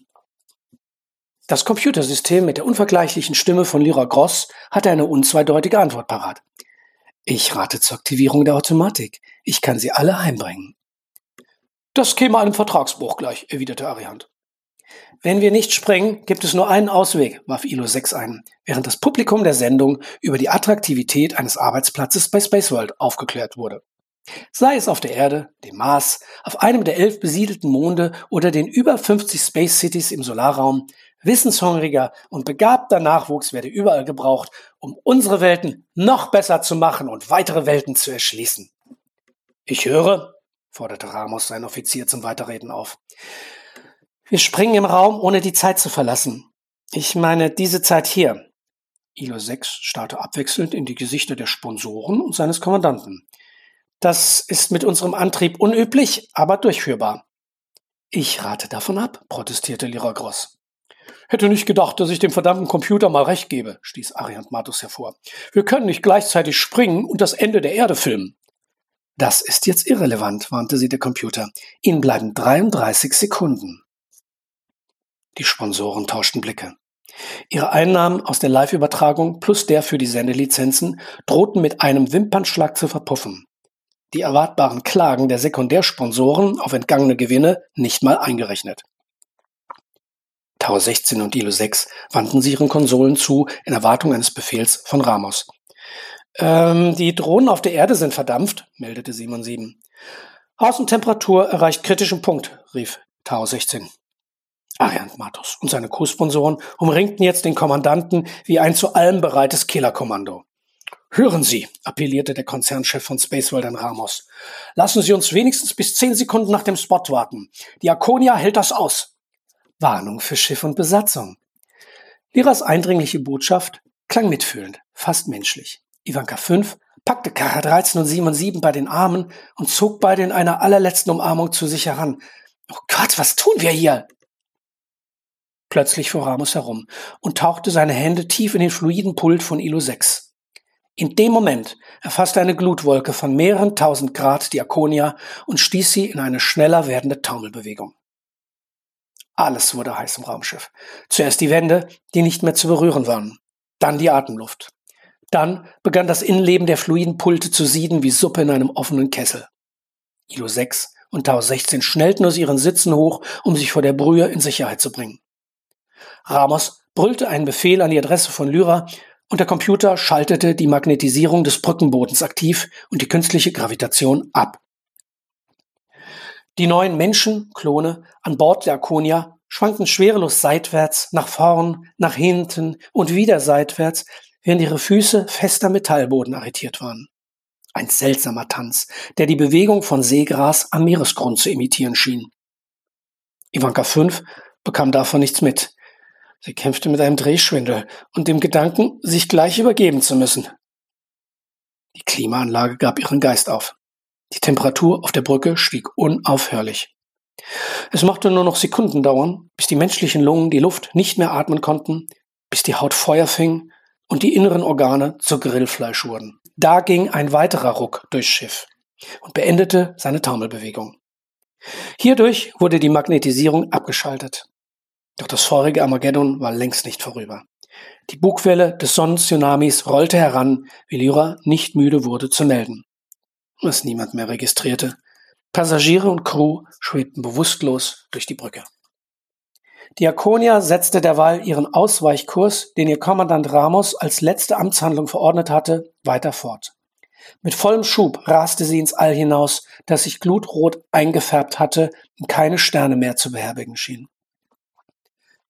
Das Computersystem mit der unvergleichlichen Stimme von Lyra Gross hatte eine unzweideutige Antwort parat. Ich rate zur Aktivierung der Automatik. Ich kann sie alle heimbringen. Das käme einem Vertragsbruch gleich, erwiderte Ariant. Wenn wir nicht springen, gibt es nur einen Ausweg, warf ILO 6 ein, während das Publikum der Sendung über die Attraktivität eines Arbeitsplatzes bei Spaceworld aufgeklärt wurde. Sei es auf der Erde, dem Mars, auf einem der elf besiedelten Monde oder den über 50 Space Cities im Solarraum, Wissenshungriger und begabter Nachwuchs werde überall gebraucht, um unsere Welten noch besser zu machen und weitere Welten zu erschließen. Ich höre, forderte Ramos seinen Offizier zum Weiterreden auf. Wir springen im Raum, ohne die Zeit zu verlassen. Ich meine diese Zeit hier. Ilo 6 starrte abwechselnd in die Gesichter der Sponsoren und seines Kommandanten. Das ist mit unserem Antrieb unüblich, aber durchführbar. Ich rate davon ab, protestierte Lira Gross. Hätte nicht gedacht, dass ich dem verdammten Computer mal recht gebe, stieß Ariant Matus hervor. Wir können nicht gleichzeitig springen und das Ende der Erde filmen. Das ist jetzt irrelevant, warnte sie der Computer. Ihnen bleiben 33 Sekunden. Die Sponsoren tauschten Blicke. Ihre Einnahmen aus der Live-Übertragung plus der für die Sendelizenzen drohten mit einem Wimpernschlag zu verpuffen. Die erwartbaren Klagen der Sekundärsponsoren auf entgangene Gewinne nicht mal eingerechnet. Tower 16 und Ilo 6 wandten sie ihren Konsolen zu in Erwartung eines Befehls von Ramos. Ähm, die Drohnen auf der Erde sind verdampft, meldete Simon 7. Außentemperatur erreicht kritischen Punkt, rief Tau 16. Ariant Matos und seine Co-Sponsoren umringten jetzt den Kommandanten wie ein zu allem bereites Killerkommando. Hören Sie, appellierte der Konzernchef von Spaceworld an Ramos. Lassen Sie uns wenigstens bis zehn Sekunden nach dem Spot warten. Die Akonia hält das aus. Warnung für Schiff und Besatzung. Liras eindringliche Botschaft klang mitfühlend, fast menschlich. Ivanka 5 packte Kara 13 und Simon 7 bei den Armen und zog beide in einer allerletzten Umarmung zu sich heran. Oh Gott, was tun wir hier? Plötzlich fuhr Ramos herum und tauchte seine Hände tief in den fluiden Pult von Ilo 6. In dem Moment erfasste eine Glutwolke von mehreren tausend Grad die Akonia und stieß sie in eine schneller werdende Taumelbewegung. Alles wurde heiß im Raumschiff. Zuerst die Wände, die nicht mehr zu berühren waren. Dann die Atemluft. Dann begann das Innenleben der fluiden Pulte zu sieden wie Suppe in einem offenen Kessel. Ilo 6 und Tau 16 schnellten aus ihren Sitzen hoch, um sich vor der Brühe in Sicherheit zu bringen. Ramos brüllte einen Befehl an die Adresse von Lyra und der Computer schaltete die Magnetisierung des Brückenbodens aktiv und die künstliche Gravitation ab. Die neuen Menschen, Klone, an Bord der Akonia schwankten schwerelos seitwärts, nach vorn, nach hinten und wieder seitwärts, während ihre Füße fester Metallboden arretiert waren. Ein seltsamer Tanz, der die Bewegung von Seegras am Meeresgrund zu imitieren schien. Ivanka 5 bekam davon nichts mit. Sie kämpfte mit einem Drehschwindel und dem Gedanken, sich gleich übergeben zu müssen. Die Klimaanlage gab ihren Geist auf. Die Temperatur auf der Brücke stieg unaufhörlich. Es mochte nur noch Sekunden dauern, bis die menschlichen Lungen die Luft nicht mehr atmen konnten, bis die Haut Feuer fing und die inneren Organe zu Grillfleisch wurden. Da ging ein weiterer Ruck durchs Schiff und beendete seine Taumelbewegung. Hierdurch wurde die Magnetisierung abgeschaltet. Doch das vorige Armageddon war längst nicht vorüber. Die Bugwelle des Sonnentsunamis rollte heran, wie Lyra nicht müde wurde zu melden. Was niemand mehr registrierte. Passagiere und Crew schwebten bewusstlos durch die Brücke. Die Akonia setzte derweil ihren Ausweichkurs, den ihr Kommandant Ramos als letzte Amtshandlung verordnet hatte, weiter fort. Mit vollem Schub raste sie ins All hinaus, das sich glutrot eingefärbt hatte und keine Sterne mehr zu beherbergen schien.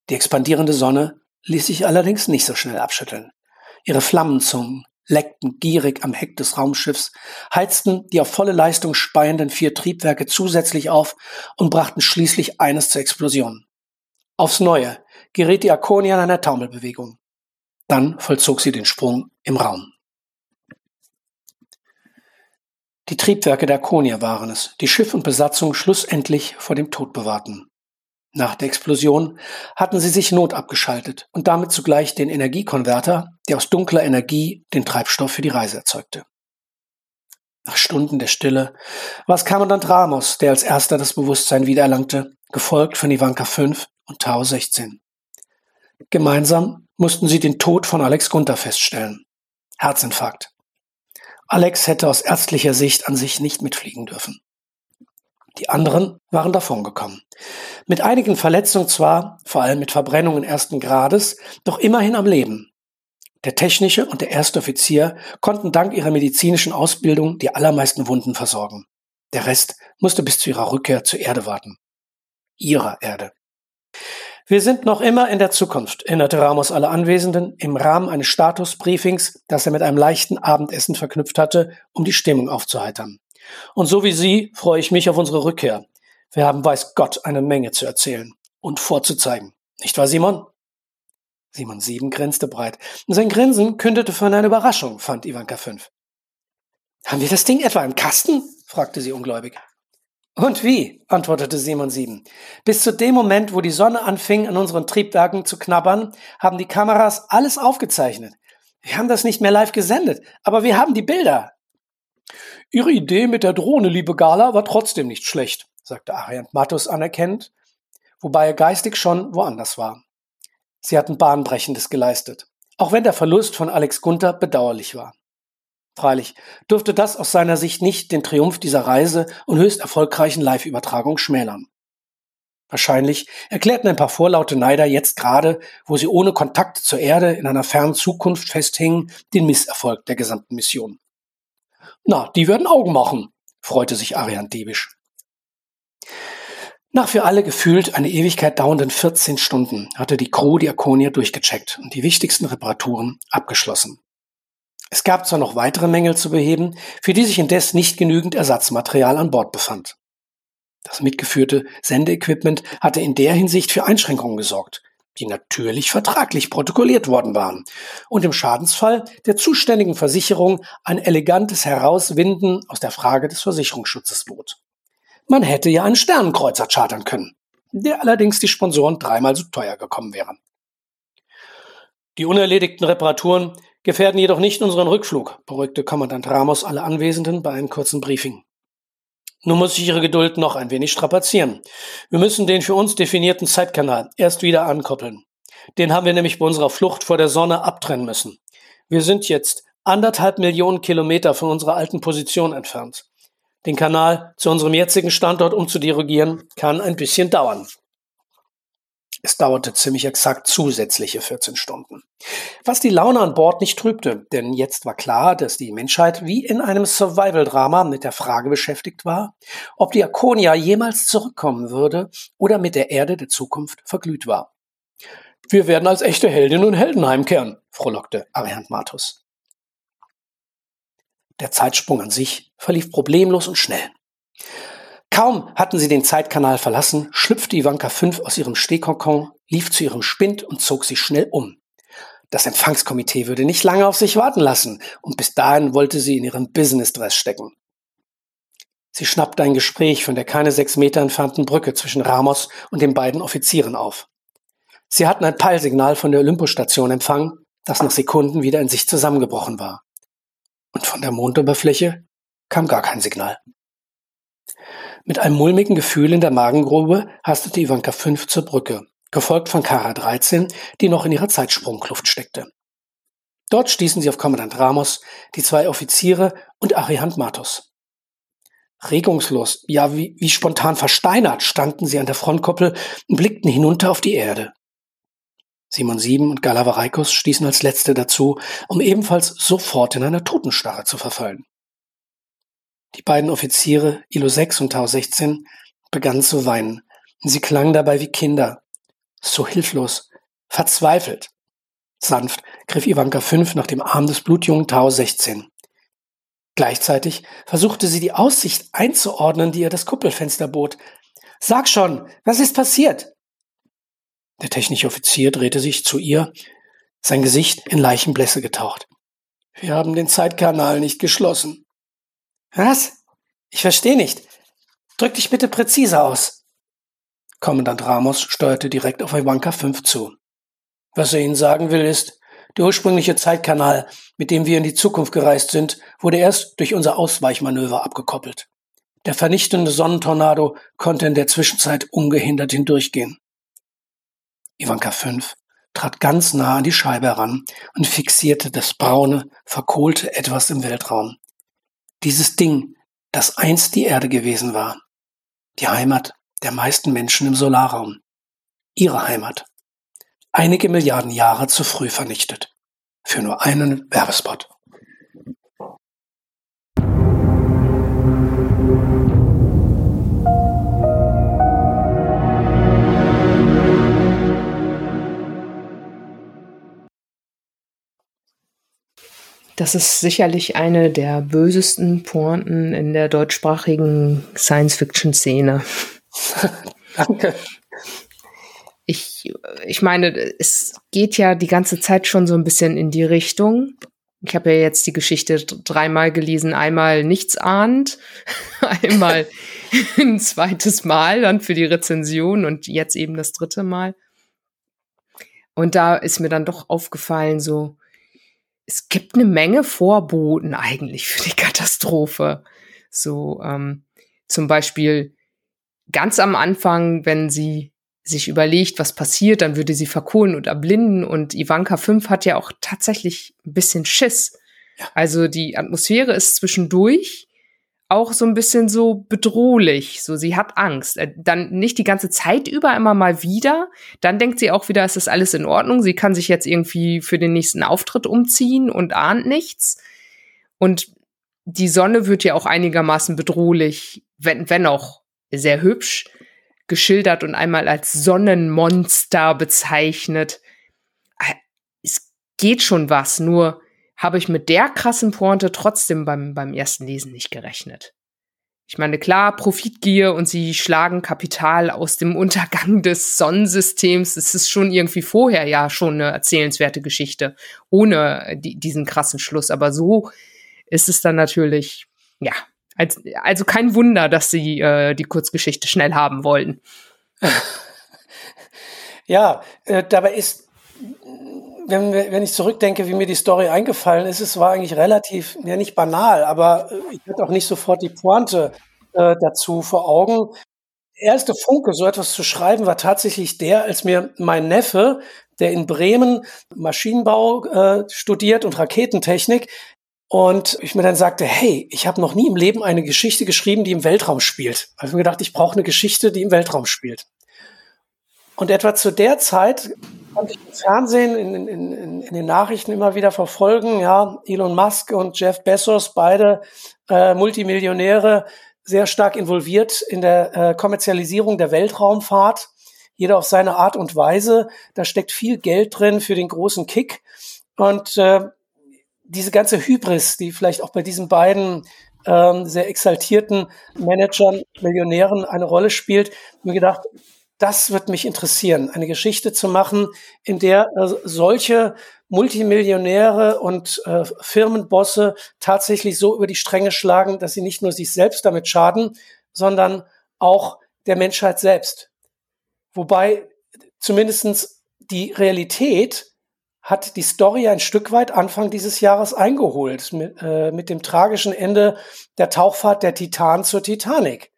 Die expandierende Sonne ließ sich allerdings nicht so schnell abschütteln. Ihre Flammenzungen leckten gierig am Heck des Raumschiffs, heizten die auf volle Leistung speienden vier Triebwerke zusätzlich auf und brachten schließlich eines zur Explosion. Aufs Neue geriet die Akonia in einer Taumelbewegung. Dann vollzog sie den Sprung im Raum. Die Triebwerke der Akonia waren es, die Schiff und Besatzung schlussendlich vor dem Tod bewahrten. Nach der Explosion hatten sie sich notabgeschaltet und damit zugleich den Energiekonverter, der aus dunkler Energie den Treibstoff für die Reise erzeugte. Nach Stunden der Stille war es Kommandant Ramos, der als erster das Bewusstsein wiedererlangte, gefolgt von Ivanka 5 und Tau 16. Gemeinsam mussten sie den Tod von Alex Gunther feststellen. Herzinfarkt. Alex hätte aus ärztlicher Sicht an sich nicht mitfliegen dürfen. Die anderen waren davongekommen. Mit einigen Verletzungen zwar, vor allem mit Verbrennungen ersten Grades, doch immerhin am Leben. Der technische und der erste Offizier konnten dank ihrer medizinischen Ausbildung die allermeisten Wunden versorgen. Der Rest musste bis zu ihrer Rückkehr zur Erde warten. Ihrer Erde. Wir sind noch immer in der Zukunft, erinnerte Ramos alle Anwesenden im Rahmen eines Statusbriefings, das er mit einem leichten Abendessen verknüpft hatte, um die Stimmung aufzuheitern. Und so wie Sie freue ich mich auf unsere Rückkehr. Wir haben, weiß Gott, eine Menge zu erzählen und vorzuzeigen. Nicht wahr, Simon? Simon 7 grinste breit. Sein Grinsen kündete von einer Überraschung, fand Ivanka 5. Haben wir das Ding etwa im Kasten? fragte sie ungläubig. Und wie? antwortete Simon 7. Bis zu dem Moment, wo die Sonne anfing, an unseren Triebwerken zu knabbern, haben die Kameras alles aufgezeichnet. Wir haben das nicht mehr live gesendet, aber wir haben die Bilder. Ihre Idee mit der Drohne, liebe Gala, war trotzdem nicht schlecht, sagte Ariant Matus anerkennend, wobei er geistig schon woanders war. Sie hatten Bahnbrechendes geleistet, auch wenn der Verlust von Alex Gunther bedauerlich war. Freilich durfte das aus seiner Sicht nicht den Triumph dieser Reise und höchst erfolgreichen Live-Übertragung schmälern. Wahrscheinlich erklärten ein paar vorlaute Neider jetzt gerade, wo sie ohne Kontakt zur Erde in einer fernen Zukunft festhingen, den Misserfolg der gesamten Mission. Na, die werden Augen machen, freute sich Arian diebisch. Nach für alle gefühlt eine Ewigkeit dauernden 14 Stunden hatte die Crew die Akonia durchgecheckt und die wichtigsten Reparaturen abgeschlossen. Es gab zwar noch weitere Mängel zu beheben, für die sich indes nicht genügend Ersatzmaterial an Bord befand. Das mitgeführte Sendeequipment hatte in der Hinsicht für Einschränkungen gesorgt. Die natürlich vertraglich protokolliert worden waren und im Schadensfall der zuständigen Versicherung ein elegantes Herauswinden aus der Frage des Versicherungsschutzes bot. Man hätte ja einen Sternenkreuzer chartern können, der allerdings die Sponsoren dreimal so teuer gekommen wäre. Die unerledigten Reparaturen gefährden jedoch nicht unseren Rückflug, beruhigte Kommandant Ramos alle Anwesenden bei einem kurzen Briefing. Nun muss ich Ihre Geduld noch ein wenig strapazieren. Wir müssen den für uns definierten Zeitkanal erst wieder ankoppeln. Den haben wir nämlich bei unserer Flucht vor der Sonne abtrennen müssen. Wir sind jetzt anderthalb Millionen Kilometer von unserer alten Position entfernt. Den Kanal zu unserem jetzigen Standort umzudirigieren kann ein bisschen dauern. Es dauerte ziemlich exakt zusätzliche 14 Stunden. Was die Laune an Bord nicht trübte, denn jetzt war klar, dass die Menschheit wie in einem Survival-Drama mit der Frage beschäftigt war, ob die Akonia jemals zurückkommen würde oder mit der Erde der Zukunft verglüht war. Wir werden als echte Heldinnen und Helden heimkehren, frohlockte Ariant Matus. Der Zeitsprung an sich verlief problemlos und schnell. Kaum hatten sie den Zeitkanal verlassen, schlüpfte Ivanka 5 aus ihrem Stehkokon, lief zu ihrem Spind und zog sich schnell um. Das Empfangskomitee würde nicht lange auf sich warten lassen und bis dahin wollte sie in ihren Business-Dress stecken. Sie schnappte ein Gespräch von der keine sechs Meter entfernten Brücke zwischen Ramos und den beiden Offizieren auf. Sie hatten ein Peilsignal von der Olympustation empfangen, das nach Sekunden wieder in sich zusammengebrochen war. Und von der Mondoberfläche kam gar kein Signal. Mit einem mulmigen Gefühl in der Magengrube hastete Ivanka 5 zur Brücke, gefolgt von Kara 13, die noch in ihrer Zeitsprungkluft steckte. Dort stießen sie auf Kommandant Ramos, die zwei Offiziere und Arihant Matos. Regungslos, ja wie, wie spontan versteinert, standen sie an der Frontkoppel und blickten hinunter auf die Erde. Simon Sieben und Galavaraikos stießen als Letzte dazu, um ebenfalls sofort in einer Totenstarre zu verfallen. Die beiden Offiziere, Ilo 6 und Tau 16, begannen zu weinen. Sie klangen dabei wie Kinder. So hilflos, verzweifelt. Sanft griff Ivanka 5 nach dem Arm des blutjungen Tau 16. Gleichzeitig versuchte sie die Aussicht einzuordnen, die ihr das Kuppelfenster bot. Sag schon, was ist passiert? Der technische Offizier drehte sich zu ihr, sein Gesicht in Leichenblässe getaucht. Wir haben den Zeitkanal nicht geschlossen. Was? Ich verstehe nicht. Drück dich bitte präziser aus. Kommandant Ramos steuerte direkt auf Ivanka 5 zu. Was er Ihnen sagen will, ist, der ursprüngliche Zeitkanal, mit dem wir in die Zukunft gereist sind, wurde erst durch unser Ausweichmanöver abgekoppelt. Der vernichtende Sonnentornado konnte in der Zwischenzeit ungehindert hindurchgehen. Ivanka 5 trat ganz nah an die Scheibe heran und fixierte das braune, verkohlte Etwas im Weltraum. Dieses Ding, das einst die Erde gewesen war. Die Heimat der meisten Menschen im Solarraum. Ihre Heimat. Einige Milliarden Jahre zu früh vernichtet. Für nur einen Werbespot. Das ist sicherlich eine der bösesten Pointen in der deutschsprachigen Science-Fiction-Szene. Danke. Ich, ich meine, es geht ja die ganze Zeit schon so ein bisschen in die Richtung. Ich habe ja jetzt die Geschichte dreimal gelesen, einmal nichts ahnt, einmal ein zweites Mal dann für die Rezension und jetzt eben das dritte Mal. Und da ist mir dann doch aufgefallen, so, es gibt eine Menge Vorboten eigentlich für die Katastrophe. So ähm, zum Beispiel ganz am Anfang, wenn sie sich überlegt, was passiert, dann würde sie verkohlen und erblinden. Und Ivanka 5 hat ja auch tatsächlich ein bisschen Schiss. Also die Atmosphäre ist zwischendurch auch so ein bisschen so bedrohlich. So, sie hat Angst. Äh, dann nicht die ganze Zeit über, immer mal wieder. Dann denkt sie auch wieder, es ist alles in Ordnung. Sie kann sich jetzt irgendwie für den nächsten Auftritt umziehen und ahnt nichts. Und die Sonne wird ja auch einigermaßen bedrohlich, wenn, wenn auch sehr hübsch geschildert und einmal als Sonnenmonster bezeichnet. Äh, es geht schon was, nur habe ich mit der krassen Pointe trotzdem beim, beim ersten Lesen nicht gerechnet. Ich meine, klar, Profitgier und sie schlagen Kapital aus dem Untergang des Sonnensystems. Es ist schon irgendwie vorher ja schon eine erzählenswerte Geschichte, ohne die, diesen krassen Schluss. Aber so ist es dann natürlich, ja, als, also kein Wunder, dass sie äh, die Kurzgeschichte schnell haben wollen. Ja, äh, dabei ist wenn, wenn ich zurückdenke, wie mir die Story eingefallen ist, es war eigentlich relativ, ja nicht banal, aber äh, ich hatte auch nicht sofort die Pointe äh, dazu vor Augen. Der erste Funke, so etwas zu schreiben, war tatsächlich der, als mir mein Neffe, der in Bremen Maschinenbau äh, studiert und Raketentechnik, und ich mir dann sagte, hey, ich habe noch nie im Leben eine Geschichte geschrieben, die im Weltraum spielt. Also mir gedacht, ich brauche eine Geschichte, die im Weltraum spielt. Und etwa zu der Zeit konnte ich im Fernsehen, in, in, in, in den Nachrichten immer wieder verfolgen, ja, Elon Musk und Jeff Bezos, beide äh, Multimillionäre, sehr stark involviert in der äh, Kommerzialisierung der Weltraumfahrt. Jeder auf seine Art und Weise. Da steckt viel Geld drin für den großen Kick. Und äh, diese ganze Hybris, die vielleicht auch bei diesen beiden ähm, sehr exaltierten Managern, Millionären eine Rolle spielt, mir gedacht, das wird mich interessieren, eine Geschichte zu machen, in der äh, solche Multimillionäre und äh, Firmenbosse tatsächlich so über die Stränge schlagen, dass sie nicht nur sich selbst damit schaden, sondern auch der Menschheit selbst. Wobei zumindestens die Realität hat die Story ein Stück weit Anfang dieses Jahres eingeholt mit, äh, mit dem tragischen Ende der Tauchfahrt der Titan zur Titanic.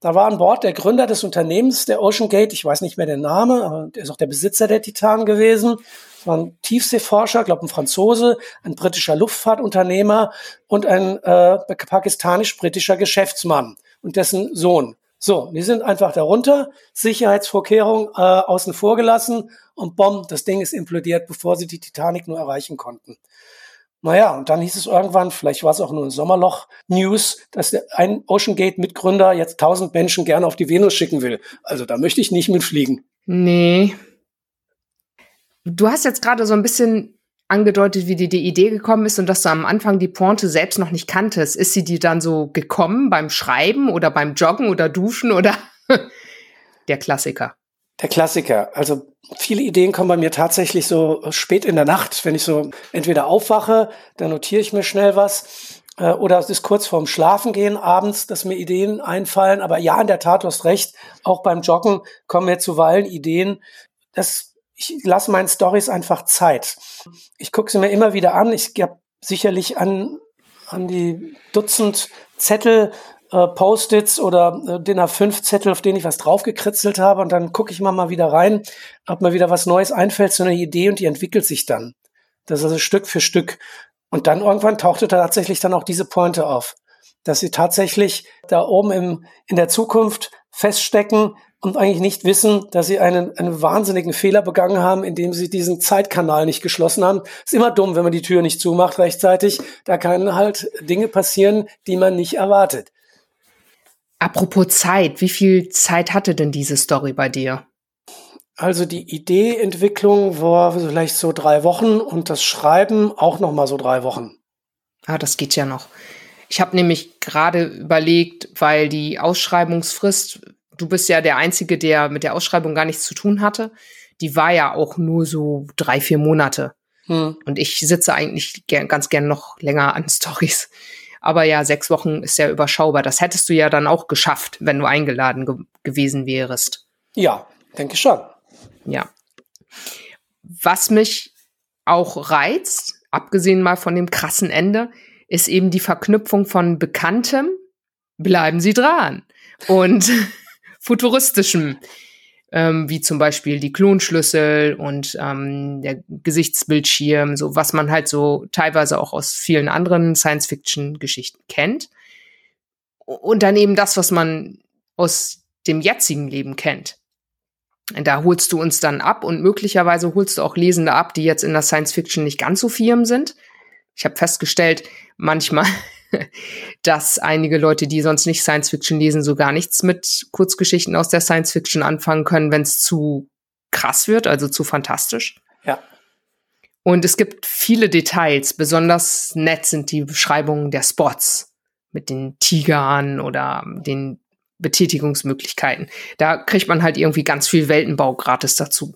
Da war an Bord der Gründer des Unternehmens, der Ocean Gate, ich weiß nicht mehr den Namen, aber der ist auch der Besitzer der Titan gewesen. Das war ein Tiefseeforscher, glaube ein Franzose, ein britischer Luftfahrtunternehmer und ein äh, pakistanisch-britischer Geschäftsmann und dessen Sohn. So, die sind einfach darunter, Sicherheitsvorkehrungen äh, außen vor gelassen und bom, das Ding ist implodiert, bevor sie die Titanic nur erreichen konnten. Naja, und dann hieß es irgendwann, vielleicht war es auch nur ein Sommerloch-News, dass der ein Ocean Gate-Mitgründer jetzt tausend Menschen gerne auf die Venus schicken will. Also da möchte ich nicht mitfliegen. Nee. Du hast jetzt gerade so ein bisschen angedeutet, wie dir die Idee gekommen ist und dass du am Anfang die Pointe selbst noch nicht kanntest. Ist sie dir dann so gekommen beim Schreiben oder beim Joggen oder Duschen oder der Klassiker? Der Klassiker. Also viele Ideen kommen bei mir tatsächlich so spät in der Nacht, wenn ich so entweder aufwache, dann notiere ich mir schnell was. Äh, oder es ist kurz vorm Schlafengehen abends, dass mir Ideen einfallen. Aber ja, in der Tat, du hast recht. Auch beim Joggen kommen mir zuweilen Ideen. Das, ich lasse meinen Stories einfach Zeit. Ich gucke sie mir immer wieder an. Ich habe sicherlich an, an die Dutzend Zettel äh, Post-its oder äh, DIN A5-Zettel, auf denen ich was draufgekritzelt habe und dann gucke ich mal, mal wieder rein, ob mir wieder was Neues einfällt, so eine Idee und die entwickelt sich dann. Das ist also Stück für Stück. Und dann irgendwann tauchte tatsächlich dann auch diese Pointe auf, dass sie tatsächlich da oben im, in der Zukunft feststecken und eigentlich nicht wissen, dass sie einen, einen wahnsinnigen Fehler begangen haben, indem sie diesen Zeitkanal nicht geschlossen haben. Ist immer dumm, wenn man die Tür nicht zumacht rechtzeitig. Da können halt Dinge passieren, die man nicht erwartet. Apropos Zeit, wie viel Zeit hatte denn diese Story bei dir? Also die Ideeentwicklung war vielleicht so drei Wochen und das Schreiben auch noch mal so drei Wochen. Ah, das geht ja noch. Ich habe nämlich gerade überlegt, weil die Ausschreibungsfrist, du bist ja der Einzige, der mit der Ausschreibung gar nichts zu tun hatte, die war ja auch nur so drei, vier Monate. Hm. Und ich sitze eigentlich gern, ganz gern noch länger an Stories. Aber ja, sechs Wochen ist ja überschaubar. Das hättest du ja dann auch geschafft, wenn du eingeladen ge gewesen wärst. Ja, denke schon. Ja. Was mich auch reizt, abgesehen mal von dem krassen Ende, ist eben die Verknüpfung von Bekanntem, bleiben Sie dran, und futuristischem ähm, wie zum Beispiel die Klonschlüssel und ähm, der Gesichtsbildschirm, so was man halt so teilweise auch aus vielen anderen Science-Fiction-Geschichten kennt. Und dann eben das, was man aus dem jetzigen Leben kennt. Da holst du uns dann ab und möglicherweise holst du auch Lesende ab, die jetzt in der Science Fiction nicht ganz so firm sind. Ich habe festgestellt, manchmal dass einige Leute, die sonst nicht Science Fiction lesen, so gar nichts mit Kurzgeschichten aus der Science Fiction anfangen können, wenn es zu krass wird, also zu fantastisch. Ja. Und es gibt viele Details, besonders nett sind die Beschreibungen der Spots. mit den Tigern oder den Betätigungsmöglichkeiten. Da kriegt man halt irgendwie ganz viel Weltenbau gratis dazu.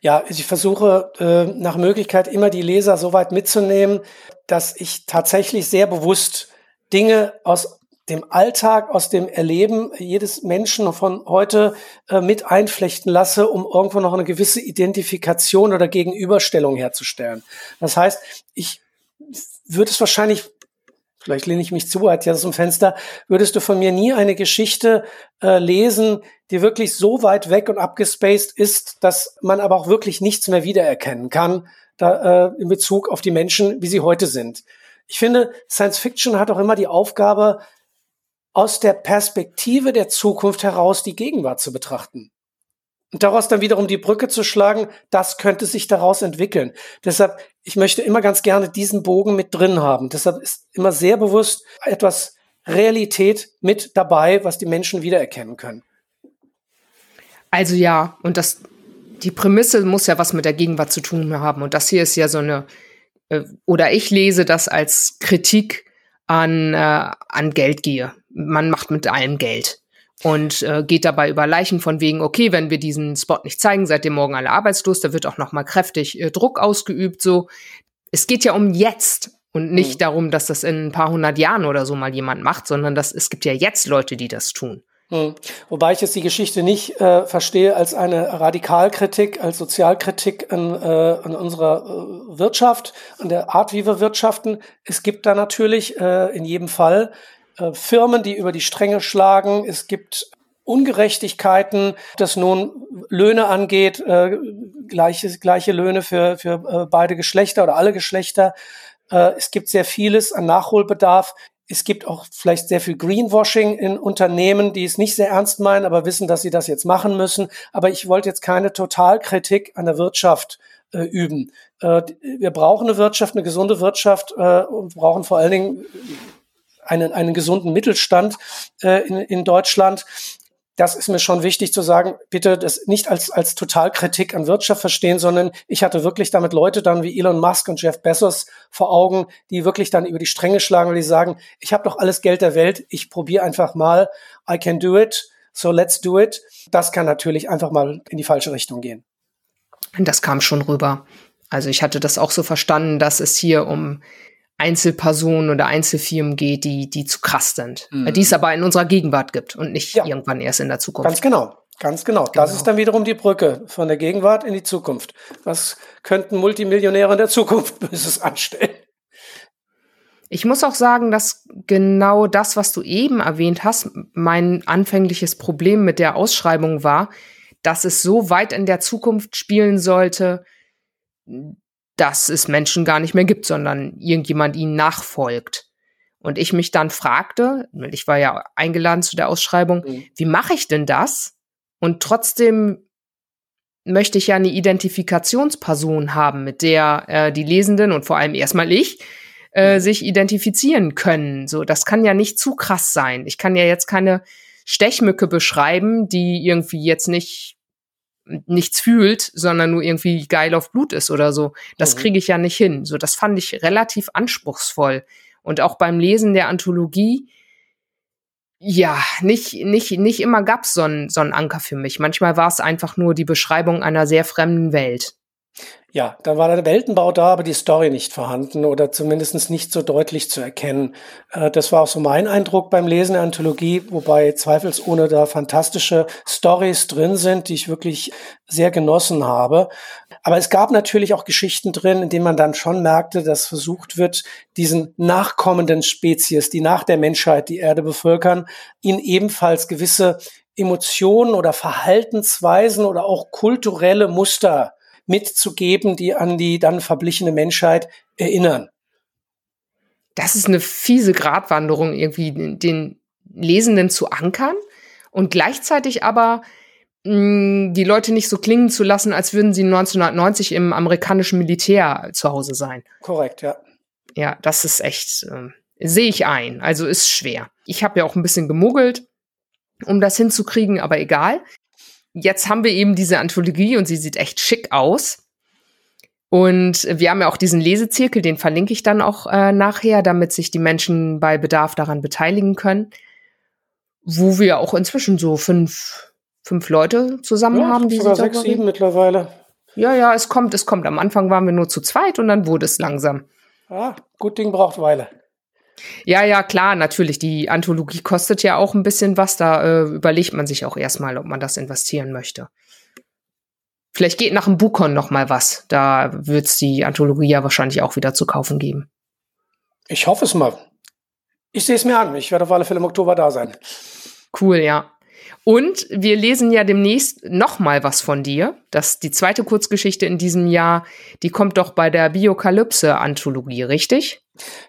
Ja, ich versuche äh, nach Möglichkeit immer die Leser so weit mitzunehmen, dass ich tatsächlich sehr bewusst Dinge aus dem Alltag, aus dem Erleben jedes Menschen von heute äh, mit einflechten lasse, um irgendwo noch eine gewisse Identifikation oder Gegenüberstellung herzustellen. Das heißt, ich würde es wahrscheinlich vielleicht lehne ich mich zu weit hier aus dem Fenster, würdest du von mir nie eine Geschichte äh, lesen, die wirklich so weit weg und abgespaced ist, dass man aber auch wirklich nichts mehr wiedererkennen kann, da, äh, in Bezug auf die Menschen, wie sie heute sind. Ich finde, Science Fiction hat auch immer die Aufgabe, aus der Perspektive der Zukunft heraus die Gegenwart zu betrachten. Und daraus dann wiederum die Brücke zu schlagen, das könnte sich daraus entwickeln. Deshalb, ich möchte immer ganz gerne diesen Bogen mit drin haben. Deshalb ist immer sehr bewusst etwas Realität mit dabei, was die Menschen wiedererkennen können. Also ja, und das, die Prämisse muss ja was mit der Gegenwart zu tun haben. Und das hier ist ja so eine, äh, oder ich lese das als Kritik an, äh, an Geldgier. Man macht mit allem Geld und äh, geht dabei über Leichen von wegen, okay, wenn wir diesen Spot nicht zeigen, seid ihr morgen alle arbeitslos, da wird auch noch mal kräftig äh, Druck ausgeübt. So, es geht ja um jetzt und nicht mhm. darum, dass das in ein paar hundert Jahren oder so mal jemand macht, sondern dass es gibt ja jetzt Leute, die das tun. Mhm. Wobei ich jetzt die Geschichte nicht äh, verstehe als eine Radikalkritik, als Sozialkritik an, äh, an unserer äh, Wirtschaft, an der Art, wie wir wirtschaften. Es gibt da natürlich äh, in jedem Fall Firmen, die über die Stränge schlagen. Es gibt Ungerechtigkeiten, das nun Löhne angeht, äh, gleiche, gleiche Löhne für, für äh, beide Geschlechter oder alle Geschlechter. Äh, es gibt sehr vieles an Nachholbedarf. Es gibt auch vielleicht sehr viel Greenwashing in Unternehmen, die es nicht sehr ernst meinen, aber wissen, dass sie das jetzt machen müssen. Aber ich wollte jetzt keine Totalkritik an der Wirtschaft äh, üben. Äh, wir brauchen eine Wirtschaft, eine gesunde Wirtschaft äh, und brauchen vor allen Dingen einen, einen gesunden Mittelstand äh, in, in Deutschland. Das ist mir schon wichtig zu sagen, bitte das nicht als, als Totalkritik an Wirtschaft verstehen, sondern ich hatte wirklich damit Leute dann wie Elon Musk und Jeff Bezos vor Augen, die wirklich dann über die Stränge schlagen, weil die sagen, ich habe doch alles Geld der Welt, ich probiere einfach mal, I can do it, so let's do it. Das kann natürlich einfach mal in die falsche Richtung gehen. Das kam schon rüber. Also ich hatte das auch so verstanden, dass es hier um Einzelpersonen oder Einzelfirmen geht, die, die zu krass sind. Mhm. Die es aber in unserer Gegenwart gibt und nicht ja. irgendwann erst in der Zukunft. Ganz genau. Ganz genau. genau. Das ist dann wiederum die Brücke von der Gegenwart in die Zukunft. Was könnten Multimillionäre in der Zukunft Böses anstellen? Ich muss auch sagen, dass genau das, was du eben erwähnt hast, mein anfängliches Problem mit der Ausschreibung war, dass es so weit in der Zukunft spielen sollte, dass es Menschen gar nicht mehr gibt, sondern irgendjemand ihnen nachfolgt. Und ich mich dann fragte, ich war ja eingeladen zu der Ausschreibung, mhm. wie mache ich denn das? Und trotzdem möchte ich ja eine Identifikationsperson haben, mit der äh, die Lesenden und vor allem erstmal ich äh, mhm. sich identifizieren können. So, das kann ja nicht zu krass sein. Ich kann ja jetzt keine Stechmücke beschreiben, die irgendwie jetzt nicht nichts fühlt, sondern nur irgendwie geil auf Blut ist oder so. Das mhm. kriege ich ja nicht hin. So, das fand ich relativ anspruchsvoll. Und auch beim Lesen der Anthologie, ja, nicht, nicht, nicht immer gab's so einen, so einen Anker für mich. Manchmal war es einfach nur die Beschreibung einer sehr fremden Welt. Ja, da war der Weltenbau da, aber die Story nicht vorhanden oder zumindest nicht so deutlich zu erkennen. Äh, das war auch so mein Eindruck beim Lesen der Anthologie, wobei zweifelsohne da fantastische Stories drin sind, die ich wirklich sehr genossen habe. Aber es gab natürlich auch Geschichten drin, in denen man dann schon merkte, dass versucht wird, diesen nachkommenden Spezies, die nach der Menschheit die Erde bevölkern, ihnen ebenfalls gewisse Emotionen oder Verhaltensweisen oder auch kulturelle Muster mitzugeben, die an die dann verblichene Menschheit erinnern. Das ist eine fiese Gratwanderung, irgendwie den Lesenden zu ankern und gleichzeitig aber mh, mm, die Leute nicht so klingen zu lassen, als würden sie 1990 im amerikanischen Militär zu Hause sein. Korrekt, ja. Ja, das ist echt, äh, sehe ich ein. Also ist schwer. Ich habe ja auch ein bisschen gemuggelt, um das hinzukriegen, aber egal jetzt haben wir eben diese Anthologie und sie sieht echt schick aus. Und wir haben ja auch diesen Lesezirkel, den verlinke ich dann auch äh, nachher, damit sich die Menschen bei Bedarf daran beteiligen können. Wo wir auch inzwischen so fünf, fünf Leute zusammen Ja, haben, die sogar sechs, sieben mittlerweile. Ja, ja, es kommt, es kommt. Am Anfang waren wir nur zu zweit und dann wurde es langsam. Ah, gut Ding braucht Weile. Ja, ja, klar, natürlich. Die Anthologie kostet ja auch ein bisschen was. Da äh, überlegt man sich auch erstmal, ob man das investieren möchte. Vielleicht geht nach dem Bukon noch mal was. Da wird's die Anthologie ja wahrscheinlich auch wieder zu kaufen geben. Ich hoffe es mal. Ich sehe es mir an. Ich werde auf alle Fälle im Oktober da sein. Cool, ja. Und wir lesen ja demnächst noch mal was von dir. Das die zweite Kurzgeschichte in diesem Jahr, die kommt doch bei der Biokalypse-Anthologie, richtig?